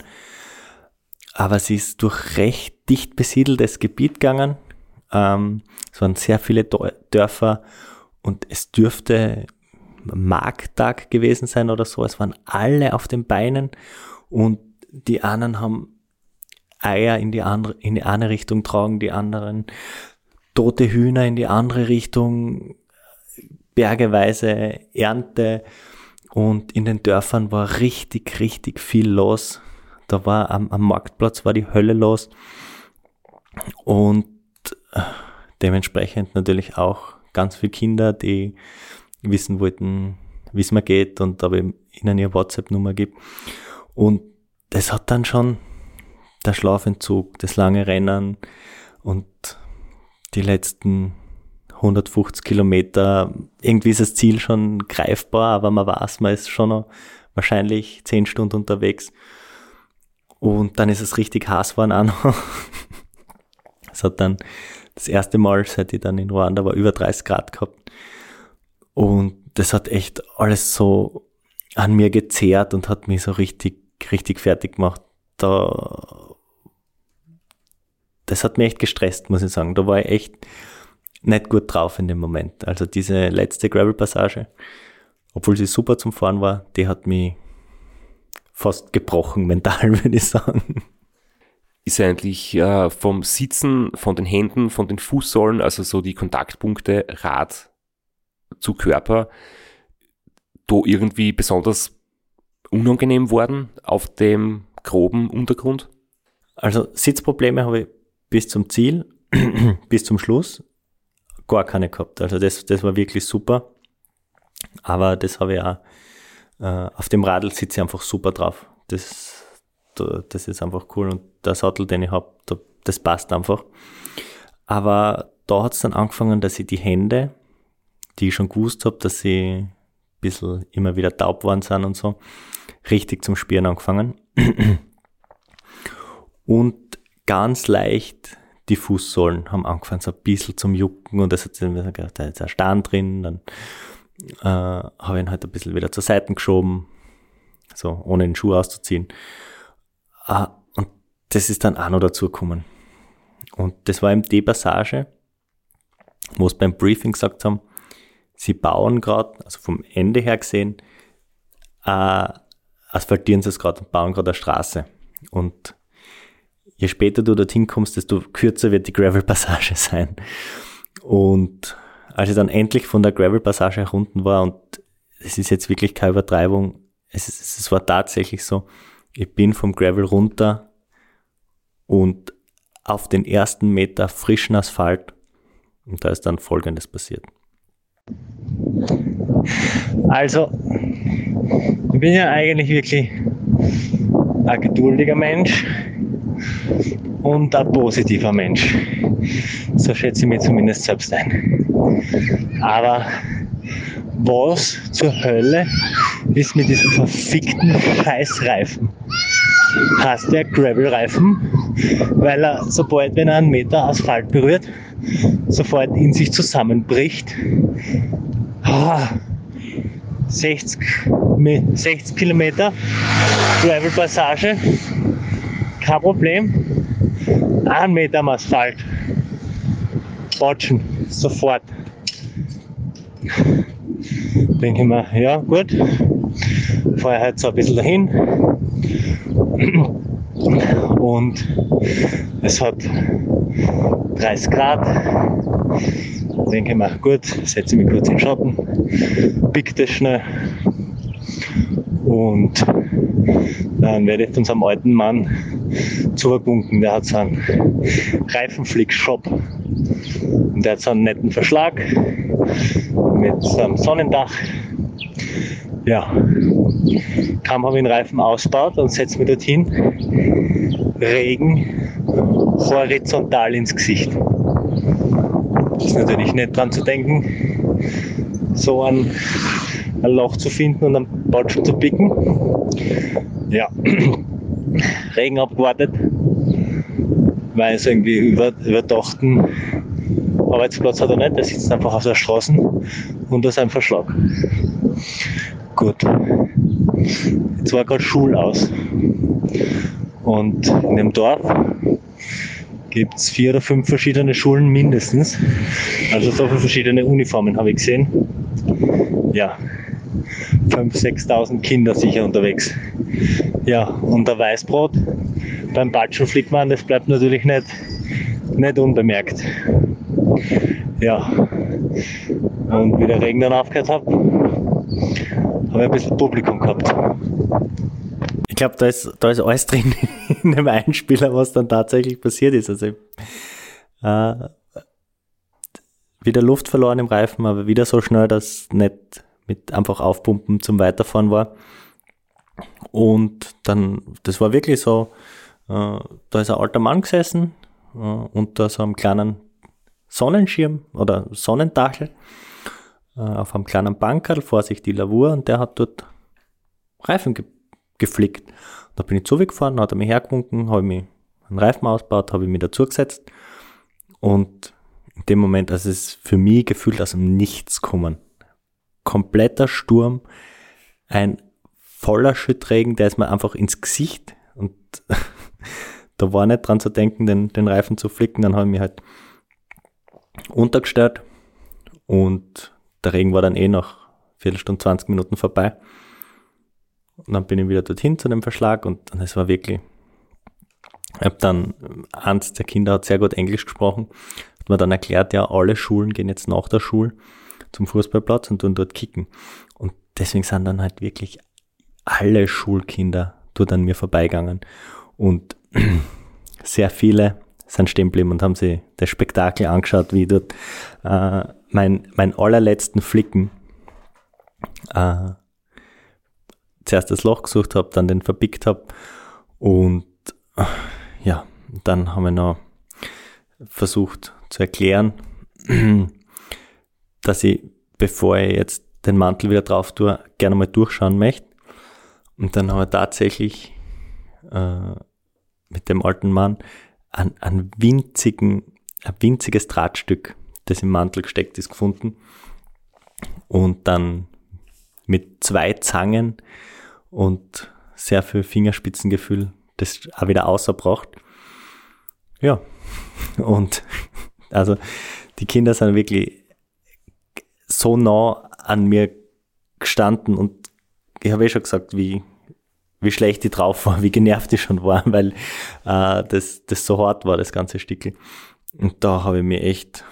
aber sie ist durch recht dicht besiedeltes Gebiet gegangen. Ähm, es waren sehr viele Dörfer und es dürfte Markttag gewesen sein oder so. Es waren alle auf den Beinen und die anderen haben Eier in die andere, in die eine Richtung tragen, die anderen tote Hühner in die andere Richtung, bergeweise Ernte und in den Dörfern war richtig, richtig viel los. Da war am, am Marktplatz war die Hölle los. Und äh, dementsprechend natürlich auch ganz viele Kinder, die wissen wollten, wie es mir geht und da ich ihnen ihre WhatsApp-Nummer gibt. Und das hat dann schon der Schlafentzug, das lange Rennen und die letzten 150 Kilometer, irgendwie ist das Ziel schon greifbar, aber man weiß, man ist schon noch wahrscheinlich 10 Stunden unterwegs. Und dann ist es richtig heiß geworden auch noch. <laughs> Es hat dann das erste Mal, seit ich dann in Ruanda war, über 30 Grad gehabt. Und das hat echt alles so an mir gezehrt und hat mich so richtig, richtig fertig gemacht. Da, das hat mich echt gestresst, muss ich sagen. Da war ich echt nicht gut drauf in dem Moment. Also diese letzte Gravel-Passage, obwohl sie super zum Fahren war, die hat mich fast gebrochen <laughs> mental, würde ich sagen. Ist eigentlich äh, vom Sitzen, von den Händen, von den Fußsohlen, also so die Kontaktpunkte Rad zu Körper, da irgendwie besonders unangenehm worden auf dem groben Untergrund? Also Sitzprobleme habe ich bis zum Ziel, <clears throat> bis zum Schluss gar keine gehabt. Also das, das war wirklich super. Aber das habe ich auch, äh, auf dem Radl sitze ich einfach super drauf. Das, das ist einfach cool und der Sattel, den ich habe, das passt einfach. Aber da hat es dann angefangen, dass ich die Hände, die ich schon gewusst habe, dass sie ein bisschen immer wieder taub worden sind und so, richtig zum Spielen angefangen. <clears throat> und ganz leicht die Fußsohlen haben angefangen so ein bisschen zum Jucken und das hat sich gedacht, da ist ein Stern drin, dann äh, habe ich ihn halt ein bisschen wieder zur Seite geschoben, so ohne den Schuh auszuziehen. Äh, und das ist dann auch noch dazu gekommen. Und das war eben die Passage, wo es beim Briefing gesagt haben, sie bauen gerade, also vom Ende her gesehen, äh, asphaltieren sie es gerade und bauen gerade eine Straße. Und je später du dorthin kommst, desto kürzer wird die Gravel-Passage <laughs> sein. Und als ich dann endlich von der Gravel-Passage herunten war, und es ist jetzt wirklich keine Übertreibung, es, ist, es war tatsächlich so, ich bin vom Gravel runter und auf den ersten Meter frischen Asphalt und da ist dann Folgendes passiert. Also, ich bin ja eigentlich wirklich ein geduldiger Mensch und ein positiver Mensch. So schätze ich mich zumindest selbst ein. Aber was zur Hölle ist mit diesem verfickten Scheißreifen? Hast der Gravel-Reifen, weil er, sobald wenn er einen Meter Asphalt berührt, sofort in sich zusammenbricht. Ah, 60, 60 Kilometer Gravel-Passage kein Problem. Ein Meter am Asphalt. Batschen, sofort. Denke ich mir, ja gut, fahre halt so ein bisschen dahin. Und es hat 30 Grad. Denke ich mir, gut, setze mich kurz in den Schatten, pick das schnell und dann werde ich unserem alten Mann zugewunken. Der hat so einen Reifenflick-Shop. Und der hat so einen netten Verschlag mit so einem Sonnendach. Ja, kaum habe ich den Reifen ausgebaut und setze mich dorthin. Regen horizontal ins Gesicht. Das ist natürlich nicht dran zu denken, so ein, ein Loch zu finden und einen Batschen zu picken. Ja, Regen abgewartet, weil es irgendwie über, überdachten Arbeitsplatz hat er nicht, der sitzt einfach auf der Straße ist ein Verschlag. Gut. Jetzt war gerade Schul aus. Und in dem Dorf gibt es vier oder fünf verschiedene Schulen mindestens. Also so viele verschiedene Uniformen habe ich gesehen. Ja, 5.000, 6.000 Kinder sicher unterwegs. Ja, und der Weißbrot beim Batschenflickmann, das bleibt natürlich nicht, nicht unbemerkt. Ja, und wie der Regen dann aufgehört hat, habe ich ein bisschen Publikum gehabt. Ich glaube, da ist, da ist alles drin in dem Einspieler, was dann tatsächlich passiert ist. Also äh, wieder Luft verloren im Reifen, aber wieder so schnell, dass nicht mit einfach aufpumpen zum Weiterfahren war. Und dann, das war wirklich so, äh, da ist ein alter Mann gesessen äh, unter so einem kleinen Sonnenschirm oder Sonnentachel äh, auf einem kleinen Bankerl, vor sich die Lavur und der hat dort Reifen ge geflickt. Da bin ich zugefahren, hat er mich hergewunken, habe mich einen Reifen ausgebaut, habe ich mich dazugesetzt und in dem Moment, also es ist für mich gefühlt aus dem Nichts kommen. Kompletter Sturm, ein voller Schüttregen, der ist mir einfach ins Gesicht und <laughs> da war nicht dran zu denken, den, den Reifen zu flicken. Dann habe ich mich halt untergestellt und der Regen war dann eh nach Viertelstunde, 20 Minuten vorbei. Und dann bin ich wieder dorthin zu dem Verschlag und, es war wirklich, ich habe dann, eins der Kinder hat sehr gut Englisch gesprochen, hat mir dann erklärt, ja, alle Schulen gehen jetzt nach der Schule zum Fußballplatz und tun dort kicken. Und deswegen sind dann halt wirklich alle Schulkinder dort an mir vorbeigegangen. Und <clears throat> sehr viele sind stehen geblieben und haben sich das Spektakel angeschaut, wie ich dort äh, mein, mein allerletzten Flicken äh, zuerst das Loch gesucht habe, dann den verpickt habe und äh, ja, dann haben wir noch versucht zu erklären, <clears throat> dass ich, bevor ich jetzt den Mantel wieder drauf tue, gerne mal durchschauen möchte. Und dann haben wir tatsächlich äh, mit dem alten Mann ein, ein, winzigen, ein winziges Drahtstück, das im Mantel gesteckt ist, gefunden. Und dann mit zwei Zangen und sehr viel Fingerspitzengefühl das auch wieder außerbracht. Ja, <laughs> und also die Kinder sind wirklich so nah an mir gestanden und ich habe eh schon gesagt, wie, wie schlecht ich drauf war, <laughs> wie genervt ich schon war, weil äh, das, das so hart war, das ganze Stückel. Und da habe ich mir echt,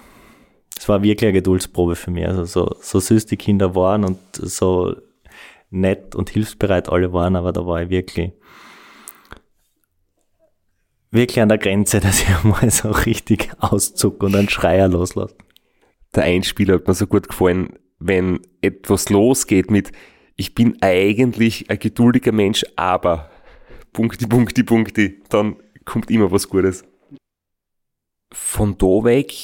es war wirklich eine Geduldsprobe für mich. Also so, so süß die Kinder waren und so nett und hilfsbereit alle waren, aber da war ich wirklich, wirklich an der Grenze, <laughs> dass ich mal so richtig auszuck und einen Schreier loslasse. Der Einspieler hat mir so gut gefallen, wenn etwas losgeht mit ich bin eigentlich ein geduldiger Mensch, aber Punkti, Punkti, Punkti, dann kommt immer was Gutes. Von da weg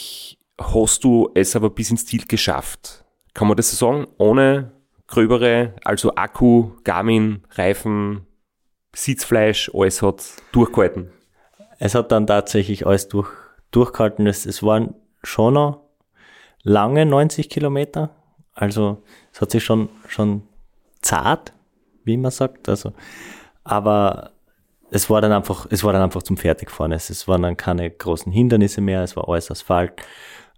hast du es aber bis ins Ziel geschafft. Kann man das so sagen? Ohne gröbere, also Akku, Garmin, Reifen, Sitzfleisch, alles hat durchgehalten. Es hat dann tatsächlich alles durch, durchgehalten. Es, es waren schon noch lange 90 Kilometer. Also es hat sich schon, schon zart, wie man sagt. Also, aber es war dann einfach, es war dann einfach zum Fertigfahren. Es, es waren dann keine großen Hindernisse mehr, es war alles Asphalt.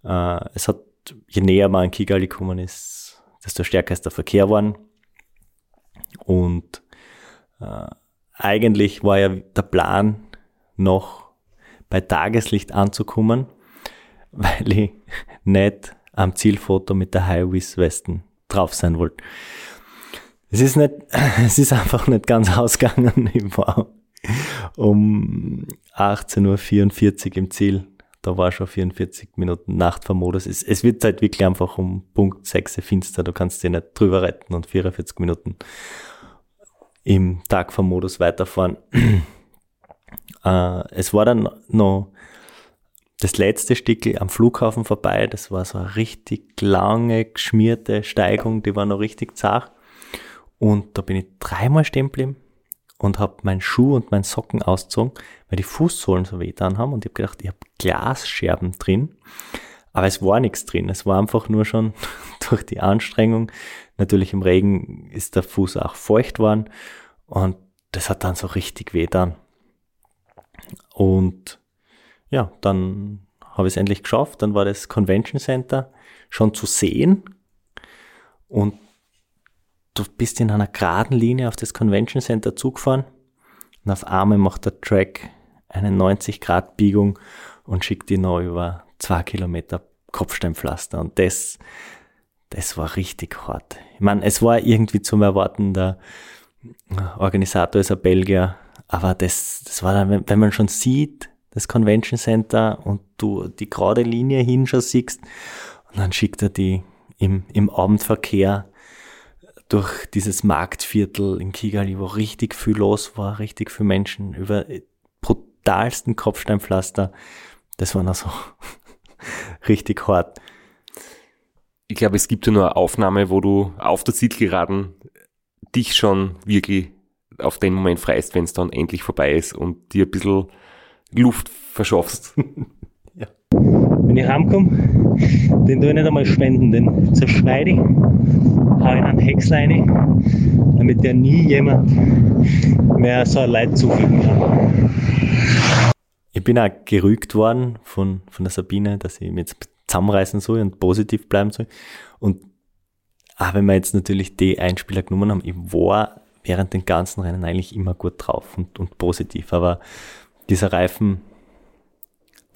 Äh, es hat, je näher man an Kigali gekommen ist, desto stärker ist der Verkehr geworden. Und äh, eigentlich war ja der Plan, noch bei Tageslicht anzukommen, <laughs> weil ich nicht am Zielfoto mit der High-Vis-Westen drauf sein wollte. Es ist nicht, <laughs> es ist einfach nicht ganz ausgegangen. Ich war um 18.44 Uhr im Ziel. Da war schon 44 Minuten Nachtvermodus. Es, es wird halt wirklich einfach um Punkt 6 finster. Du kannst dich nicht drüber retten und 44 Minuten im Tagvermodus weiterfahren. <clears throat> äh, es war dann noch das letzte Stück am Flughafen vorbei. Das war so eine richtig lange, geschmierte Steigung. Die war noch richtig zart. Und da bin ich dreimal stehen geblieben und habe meinen Schuh und meinen Socken ausgezogen, weil die Fußsohlen so weh getan haben. Und ich habe gedacht, ich habe Glasscherben drin. Aber es war nichts drin. Es war einfach nur schon <laughs> durch die Anstrengung. Natürlich im Regen ist der Fuß auch feucht worden. Und das hat dann so richtig weh getan. Und ja, dann habe ich es endlich geschafft. Dann war das Convention Center schon zu sehen. Und du bist in einer geraden Linie auf das Convention Center zugefahren und auf einmal macht der Track eine 90 Grad Biegung und schickt dich noch über zwei Kilometer Kopfsteinpflaster und das, das war richtig hart. Ich meine, es war irgendwie zum Erwarten, der Organisator ist ein Belgier, aber das, das war dann, wenn man schon sieht, das Convention Center und du die gerade Linie hin schon siehst und dann schickt er die im, im Abendverkehr durch dieses Marktviertel in Kigali, wo richtig viel los war, richtig viele Menschen, über brutalsten Kopfsteinpflaster. Das war noch so <laughs> richtig hart. Ich glaube, es gibt ja nur eine Aufnahme, wo du auf der Zielgeraden dich schon wirklich auf den Moment freist, wenn es dann endlich vorbei ist und dir ein bisschen Luft verschaffst. <laughs> Ich heimkomme, den tue ich nicht einmal spenden, den zerschneide ich, hau in einen Häcksel rein, damit der nie jemand mehr so ein Leid zufügen kann. Ich bin auch gerügt worden von, von der Sabine, dass ich mich jetzt zusammenreißen soll und positiv bleiben soll. Und auch wenn wir jetzt natürlich die Einspieler genommen haben, ich war während den ganzen Rennen eigentlich immer gut drauf und, und positiv. Aber dieser Reifen,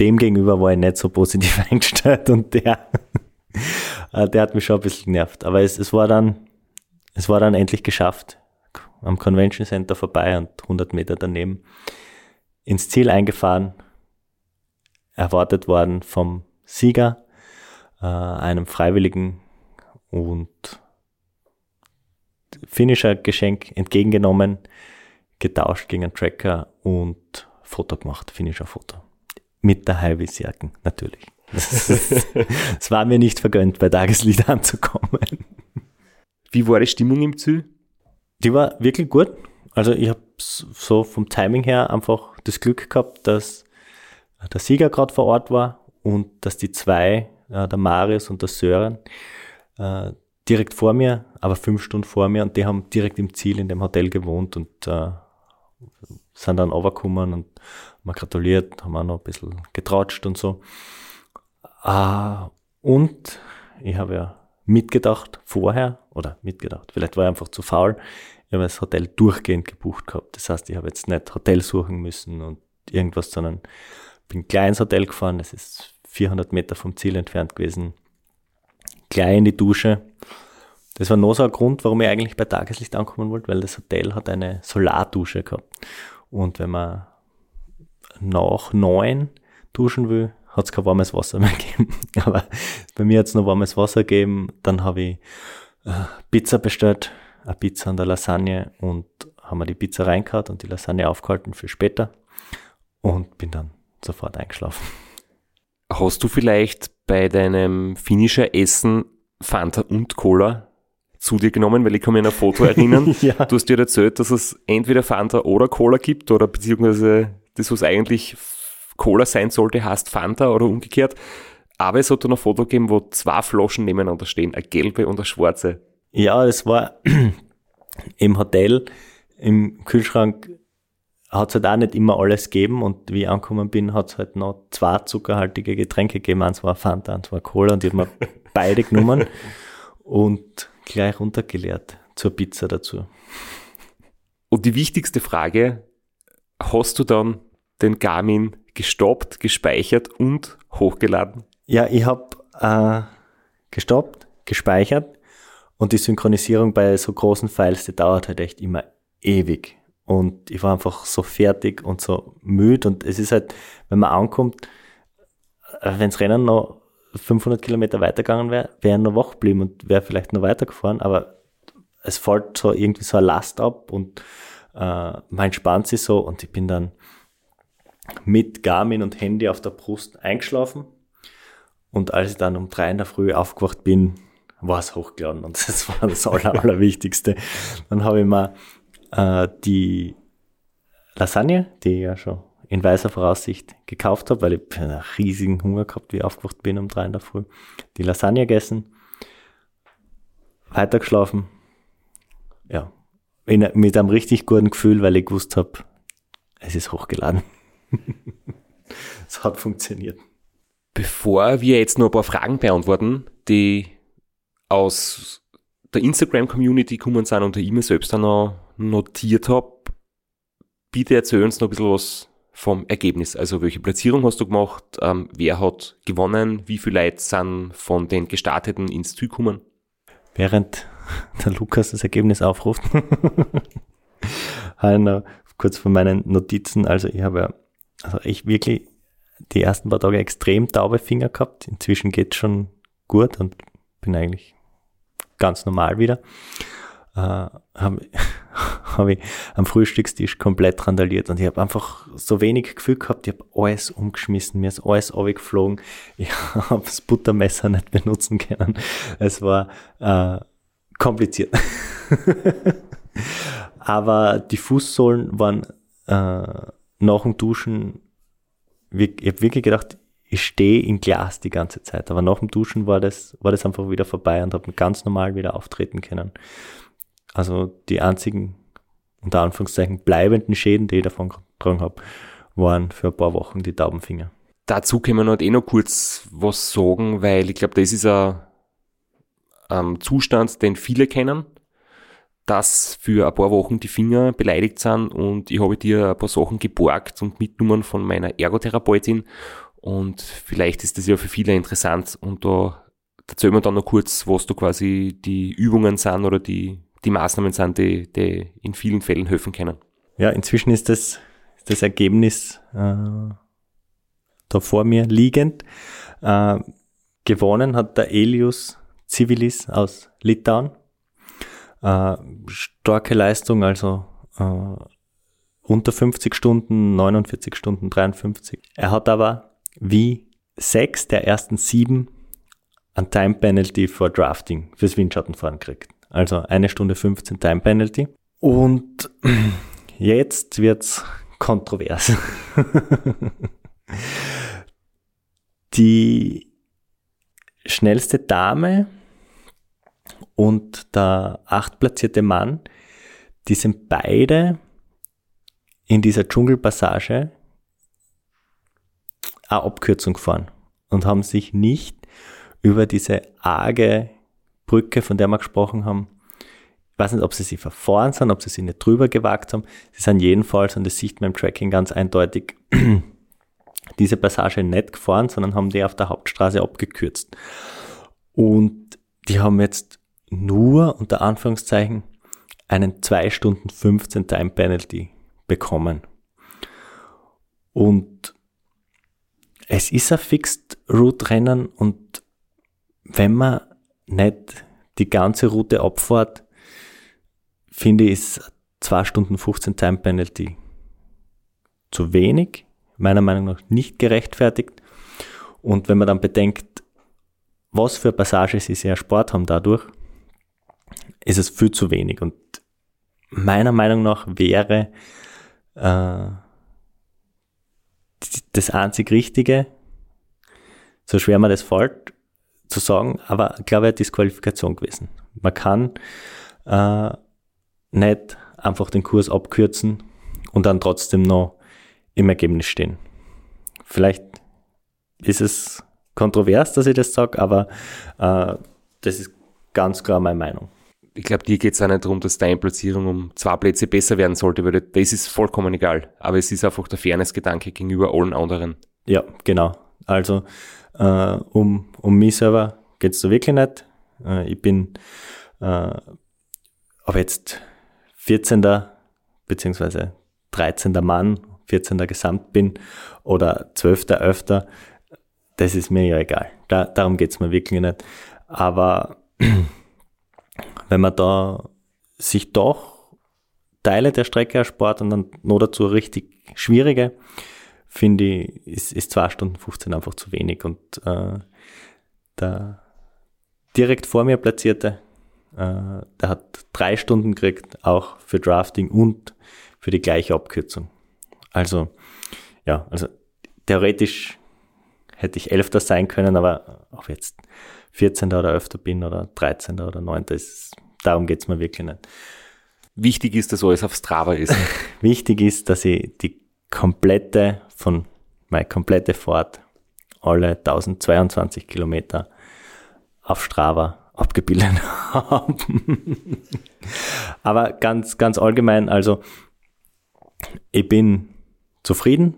dem gegenüber war ich nicht so positiv <laughs> eingestellt und der, äh, der hat mich schon ein bisschen genervt. Aber es, es war dann, es war dann endlich geschafft. Am Convention Center vorbei und 100 Meter daneben ins Ziel eingefahren, erwartet worden vom Sieger, äh, einem Freiwilligen und Finisher Geschenk entgegengenommen, getauscht gegen einen Tracker und Foto gemacht, Finisher Foto. Mit der Highways-Jacken, natürlich. <laughs> Es war mir nicht vergönnt, bei Tageslicht <laughs> anzukommen. Wie war die Stimmung im Ziel? Die war wirklich gut. Also ich habe so vom Timing her einfach das Glück gehabt, dass der Sieger gerade vor Ort war und dass die zwei, äh, der Marius und der Sören, äh, direkt vor mir, aber fünf Stunden vor mir und die haben direkt im Ziel in dem Hotel gewohnt und äh, sind dann runtergekommen und haben gratuliert, haben auch noch ein bisschen getratscht und so. Ah, und ich habe ja mitgedacht vorher, oder mitgedacht, vielleicht war ich einfach zu faul, ich habe das Hotel durchgehend gebucht gehabt. Das heißt, ich habe jetzt nicht Hotel suchen müssen und irgendwas, sondern bin ins Hotel gefahren, es ist 400 Meter vom Ziel entfernt gewesen, gleich in die Dusche. Das war noch so ein Grund, warum ich eigentlich bei Tageslicht ankommen wollte, weil das Hotel hat eine Solardusche gehabt. Und wenn man nach neun duschen will, hat es kein warmes Wasser mehr <laughs> gegeben. Aber bei mir hat es noch warmes Wasser gegeben. Dann habe ich äh, Pizza bestellt, eine Pizza und eine Lasagne und haben wir die Pizza reingehauen und die Lasagne aufgehalten für später und bin dann sofort eingeschlafen. Hast du vielleicht bei deinem Finisher Essen Fanta und Cola zu dir genommen, weil ich kann mich an ein Foto <laughs> erinnern. ja. Du hast dir erzählt, dass es entweder Fanta oder Cola gibt oder beziehungsweise das, was eigentlich Cola sein sollte, heißt Fanta oder umgekehrt. Aber es hat dann ein Foto gegeben, wo zwei Flaschen nebeneinander stehen, eine gelbe und eine schwarze. Ja, das war <clears throat> im Hotel, im Kühlschrank hat es halt auch nicht immer alles gegeben und wie ich angekommen bin, hat es halt noch zwei zuckerhaltige Getränke gegeben, eins war Fanta, eins war Cola und ich habe mir beide genommen <laughs> und gleich runtergeleert zur Pizza dazu. Und die wichtigste Frage, hast du dann den Garmin gestoppt, gespeichert und hochgeladen? Ja, ich habe äh, gestoppt, gespeichert und die Synchronisierung bei so großen Files, die dauert halt echt immer ewig. Und ich war einfach so fertig und so müde. Und es ist halt, wenn man ankommt, äh, wenn das Rennen noch 500 Kilometer weitergegangen wäre, wäre noch wach geblieben und wäre vielleicht noch weitergefahren. Aber es fällt so irgendwie so eine Last ab und äh, man entspannt sich so. Und ich bin dann mit Garmin und Handy auf der Brust eingeschlafen. Und als ich dann um drei in der Früh aufgewacht bin, war es hochgeladen und <laughs> das war das Aller, Allerwichtigste. Dann habe ich mir äh, die Lasagne, die ja schon in weißer Voraussicht gekauft habe, weil ich einen riesigen Hunger gehabt, wie ich aufgewacht bin um drei in der Früh. Die Lasagne gegessen, weitergeschlafen, ja, in, mit einem richtig guten Gefühl, weil ich gewusst habe, es ist hochgeladen. <laughs> es hat funktioniert. Bevor wir jetzt noch ein paar Fragen beantworten, die aus der Instagram-Community kommen sind und die ich mir selbst dann noch notiert habe, bitte erzähl uns noch ein bisschen was vom Ergebnis. Also welche Platzierung hast du gemacht, ähm, wer hat gewonnen, wie viele Leute sind von den Gestarteten ins Ziel gekommen? Während <laughs> der Lukas das Ergebnis aufruft, <laughs> noch kurz von meinen Notizen, also ich habe ja, also ich wirklich die ersten paar Tage extrem taube Finger gehabt. Inzwischen geht es schon gut und bin eigentlich ganz normal wieder. Äh, habe <laughs> hab ich am Frühstückstisch komplett randaliert und ich habe einfach so wenig Gefühl gehabt, ich habe alles umgeschmissen, mir ist alles geflogen, ich <laughs> habe das Buttermesser nicht benutzen können. Es war äh, kompliziert. <laughs> Aber die Fußsohlen waren äh, nach dem Duschen, ich habe wirklich gedacht, ich stehe in Glas die ganze Zeit. Aber nach dem Duschen war das, war das einfach wieder vorbei und habe ganz normal wieder auftreten können. Also die einzigen, unter Anführungszeichen, bleibenden Schäden, die ich davon getragen habe, waren für ein paar Wochen die Taubenfinger. Dazu können wir noch eh noch kurz was sagen, weil ich glaube, das ist ein ähm, Zustand, den viele kennen, dass für ein paar Wochen die Finger beleidigt sind und ich habe dir ein paar Sachen geborgt und mitgenommen von meiner Ergotherapeutin und vielleicht ist das ja für viele interessant und da erzählen wir dann noch kurz, was da quasi die Übungen sind oder die, die Maßnahmen sind, die, die in vielen Fällen helfen können. Ja, inzwischen ist das, das Ergebnis äh, da vor mir liegend. Äh, gewonnen hat der Elius Civilis aus Litauen. Äh, starke Leistung, also äh, unter 50 Stunden, 49 Stunden, 53. Er hat aber wie sechs der ersten sieben ein Time Penalty for Drafting fürs Windschattenfahren kriegt. Also eine Stunde 15 Time Penalty. Und <clears throat> jetzt wird's kontrovers. <laughs> Die schnellste Dame und der achtplatzierte Mann, die sind beide in dieser Dschungelpassage eine Abkürzung gefahren und haben sich nicht über diese arge Brücke, von der wir gesprochen haben, ich weiß nicht, ob sie sie verfahren sind, ob sie sie nicht drüber gewagt haben. Sie sind jedenfalls, und das sieht man im Tracking ganz eindeutig, <clears throat> diese Passage nicht gefahren, sondern haben die auf der Hauptstraße abgekürzt. Und die haben jetzt nur unter Anführungszeichen einen 2 Stunden 15 Time Penalty bekommen. Und es ist ein Fixed Route Rennen und wenn man nicht die ganze Route abfährt, finde ich, ist 2 Stunden 15 Time Penalty zu wenig, meiner Meinung nach nicht gerechtfertigt. Und wenn man dann bedenkt, was für Passagen sie sehr Sport haben dadurch, ist es viel zu wenig. Und meiner Meinung nach wäre äh, das einzig Richtige, so schwer man das fällt, zu sagen, aber ich glaube, Disqualifikation gewesen. Man kann äh, nicht einfach den Kurs abkürzen und dann trotzdem noch im Ergebnis stehen. Vielleicht ist es kontrovers, dass ich das sage, aber äh, das ist ganz klar meine Meinung ich glaube, dir geht es auch nicht darum, dass deine Platzierung um zwei Plätze besser werden sollte, weil das ist vollkommen egal. Aber es ist einfach der Fairness-Gedanke gegenüber allen anderen. Ja, genau. Also äh, um, um mich selber geht es da wirklich nicht. Äh, ich bin äh, aber jetzt 14. beziehungsweise 13. Mann, 14. Gesamt bin oder 12. 11. Das ist mir ja egal. Da, darum geht es mir wirklich nicht. Aber <clears throat> wenn man da sich doch Teile der Strecke erspart und dann noch dazu richtig schwierige, finde ich, ist, ist 2 Stunden 15 einfach zu wenig. Und äh, der direkt vor mir platzierte, äh, der hat drei Stunden gekriegt, auch für Drafting und für die gleiche Abkürzung. Also, ja, also theoretisch hätte ich Elfter sein können, aber auch jetzt 14. oder 11. bin oder 13. oder 9. ist, darum geht's mir wirklich nicht. Wichtig ist, dass alles auf Strava ist. <laughs> Wichtig ist, dass ich die komplette von meine komplette Fahrt, alle 1022 Kilometer auf Strava abgebildet <laughs> habe. Aber ganz, ganz allgemein, also ich bin zufrieden,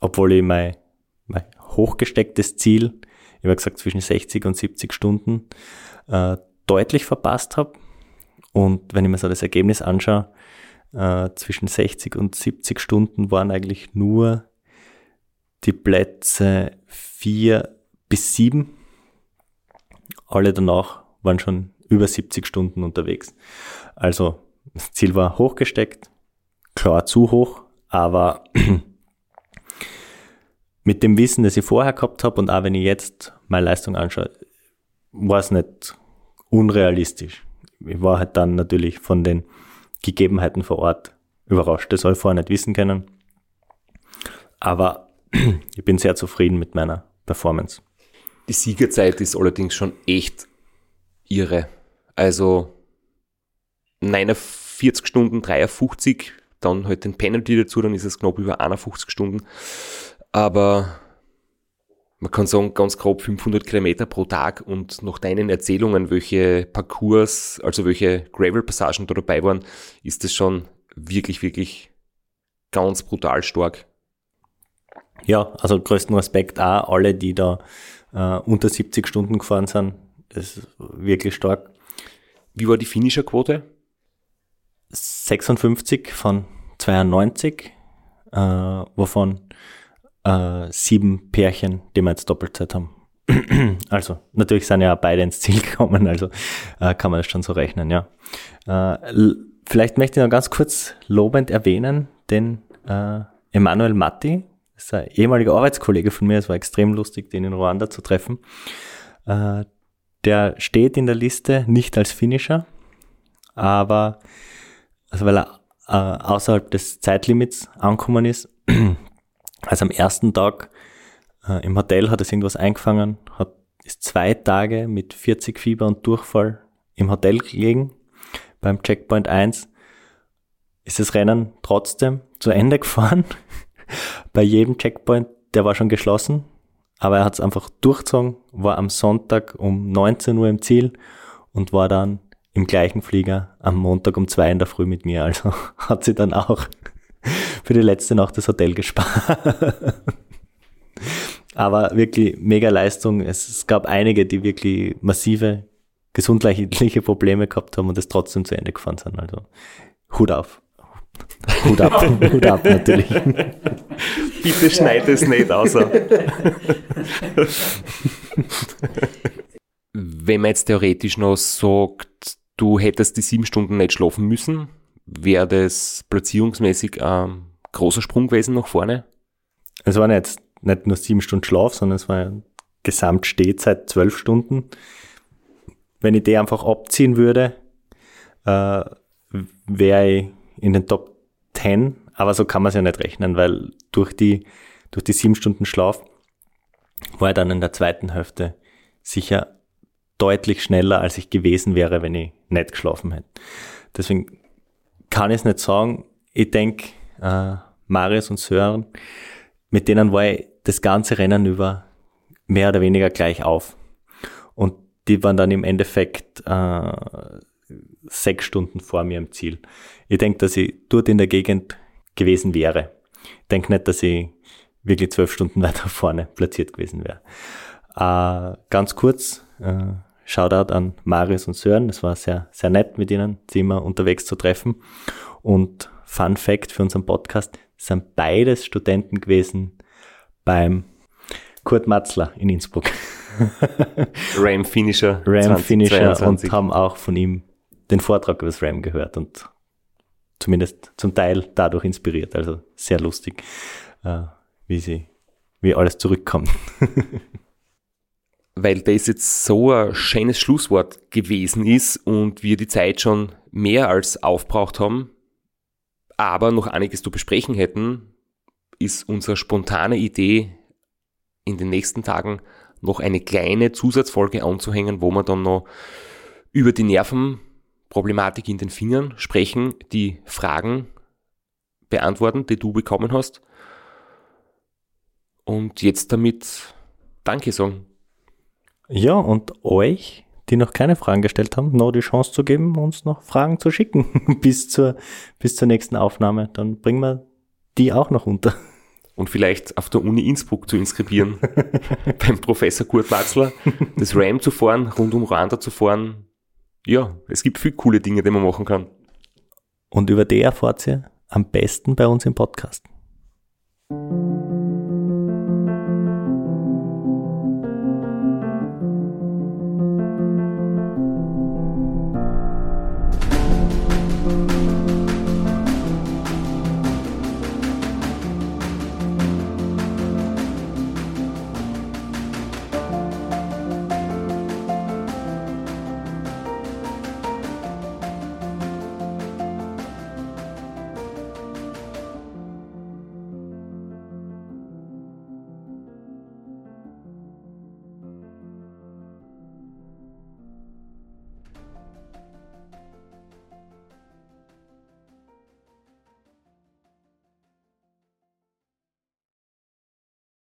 obwohl ich mein, mein hochgestecktes Ziel ich habe gesagt, zwischen 60 und 70 Stunden äh, deutlich verpasst habe. Und wenn ich mir so das Ergebnis anschaue, äh, zwischen 60 und 70 Stunden waren eigentlich nur die Plätze 4 bis 7. Alle danach waren schon über 70 Stunden unterwegs. Also das Ziel war hochgesteckt, klar zu hoch, aber <clears throat> mit dem Wissen, das ich vorher gehabt habe und auch wenn ich jetzt meine Leistung anschaue, war es nicht unrealistisch. Ich war halt dann natürlich von den Gegebenheiten vor Ort überrascht. Das soll ich vorher nicht wissen können. Aber <clears throat> ich bin sehr zufrieden mit meiner Performance. Die Siegerzeit ist allerdings schon echt irre. Also 49 Stunden, 53, dann halt den Penalty dazu, dann ist es knapp über 51 Stunden. Aber man kann sagen, ganz grob 500 Kilometer pro Tag und nach deinen Erzählungen, welche Parcours, also welche Gravel-Passagen da dabei waren, ist das schon wirklich, wirklich ganz brutal stark. Ja, also größten Respekt auch alle, die da äh, unter 70 Stunden gefahren sind. Das ist wirklich stark. Wie war die Finisher-Quote? 56 von 92, äh, wovon äh, sieben Pärchen, die wir jetzt Doppelzeit haben. <clears throat> also, natürlich sind ja beide ins Ziel <laughs> gekommen, also äh, kann man das schon so rechnen, ja. Äh, vielleicht möchte ich noch ganz kurz lobend erwähnen, den äh, Emanuel Matti, das ist ein ehemaliger Arbeitskollege von mir, es war extrem lustig, den in Ruanda zu treffen. Äh, der steht in der Liste nicht als Finisher, aber also weil er äh, außerhalb des Zeitlimits angekommen ist. <clears throat> Also am ersten Tag äh, im Hotel hat es irgendwas eingefangen, hat, ist zwei Tage mit 40 Fieber und Durchfall im Hotel gelegen. Beim Checkpoint 1 ist das Rennen trotzdem zu Ende <laughs> gefahren. <laughs> Bei jedem Checkpoint, der war schon geschlossen, aber er hat es einfach durchgezogen, war am Sonntag um 19 Uhr im Ziel und war dann im gleichen Flieger am Montag um zwei in der Früh mit mir. Also <laughs> hat sie dann auch <laughs> für die letzte Nacht das Hotel gespart. Aber wirklich mega Leistung. Es, es, gab einige, die wirklich massive gesundheitliche Probleme gehabt haben und es trotzdem zu Ende gefahren sind. Also Hut auf. Hut ab, Hut ab natürlich. <laughs> Bitte schneid es nicht außer. Wenn man jetzt theoretisch noch sagt, du hättest die sieben Stunden nicht schlafen müssen, wäre das platzierungsmäßig ein großer Sprung gewesen nach vorne? Es waren jetzt nicht nur sieben Stunden Schlaf, sondern es war Gesamtstehzeit zwölf Stunden. Wenn ich die einfach abziehen würde, äh, wäre ich in den Top 10, aber so kann man es ja nicht rechnen, weil durch die, durch die sieben Stunden Schlaf war ich dann in der zweiten Hälfte sicher deutlich schneller, als ich gewesen wäre, wenn ich nicht geschlafen hätte. Deswegen kann ich es nicht sagen. Ich denke, äh, Marius und Sören, mit denen war ich das ganze Rennen über mehr oder weniger gleich auf. Und die waren dann im Endeffekt äh, sechs Stunden vor mir im Ziel. Ich denke, dass ich dort in der Gegend gewesen wäre. Ich denke nicht, dass ich wirklich zwölf Stunden <laughs> weiter vorne platziert gewesen wäre. Äh, ganz kurz, äh, Shoutout an Marius und Sören. Es war sehr, sehr nett, mit ihnen sie immer unterwegs zu treffen. Und Fun Fact für unseren Podcast, sind beides Studenten gewesen beim Kurt Matzler in Innsbruck. <laughs> Ram Finisher. Ram Finisher und haben auch von ihm den Vortrag über das Ram gehört und zumindest zum Teil dadurch inspiriert. Also sehr lustig, äh, wie sie, wie alles zurückkommt. <laughs> weil das jetzt so ein schönes Schlusswort gewesen ist und wir die Zeit schon mehr als aufbraucht haben, aber noch einiges zu besprechen hätten, ist unsere spontane Idee, in den nächsten Tagen noch eine kleine Zusatzfolge anzuhängen, wo wir dann noch über die Nervenproblematik in den Fingern sprechen, die Fragen beantworten, die du bekommen hast. Und jetzt damit Danke sagen. Ja, und euch, die noch keine Fragen gestellt haben, noch die Chance zu geben, uns noch Fragen zu schicken <laughs> bis zur, bis zur nächsten Aufnahme. Dann bringen wir die auch noch unter. Und vielleicht auf der Uni Innsbruck zu inskribieren, <laughs> beim Professor Kurt Watzler, das RAM zu fahren, rund um Rwanda zu fahren. Ja, es gibt viele coole Dinge, die man machen kann. Und über die erfahrt ihr am besten bei uns im Podcast.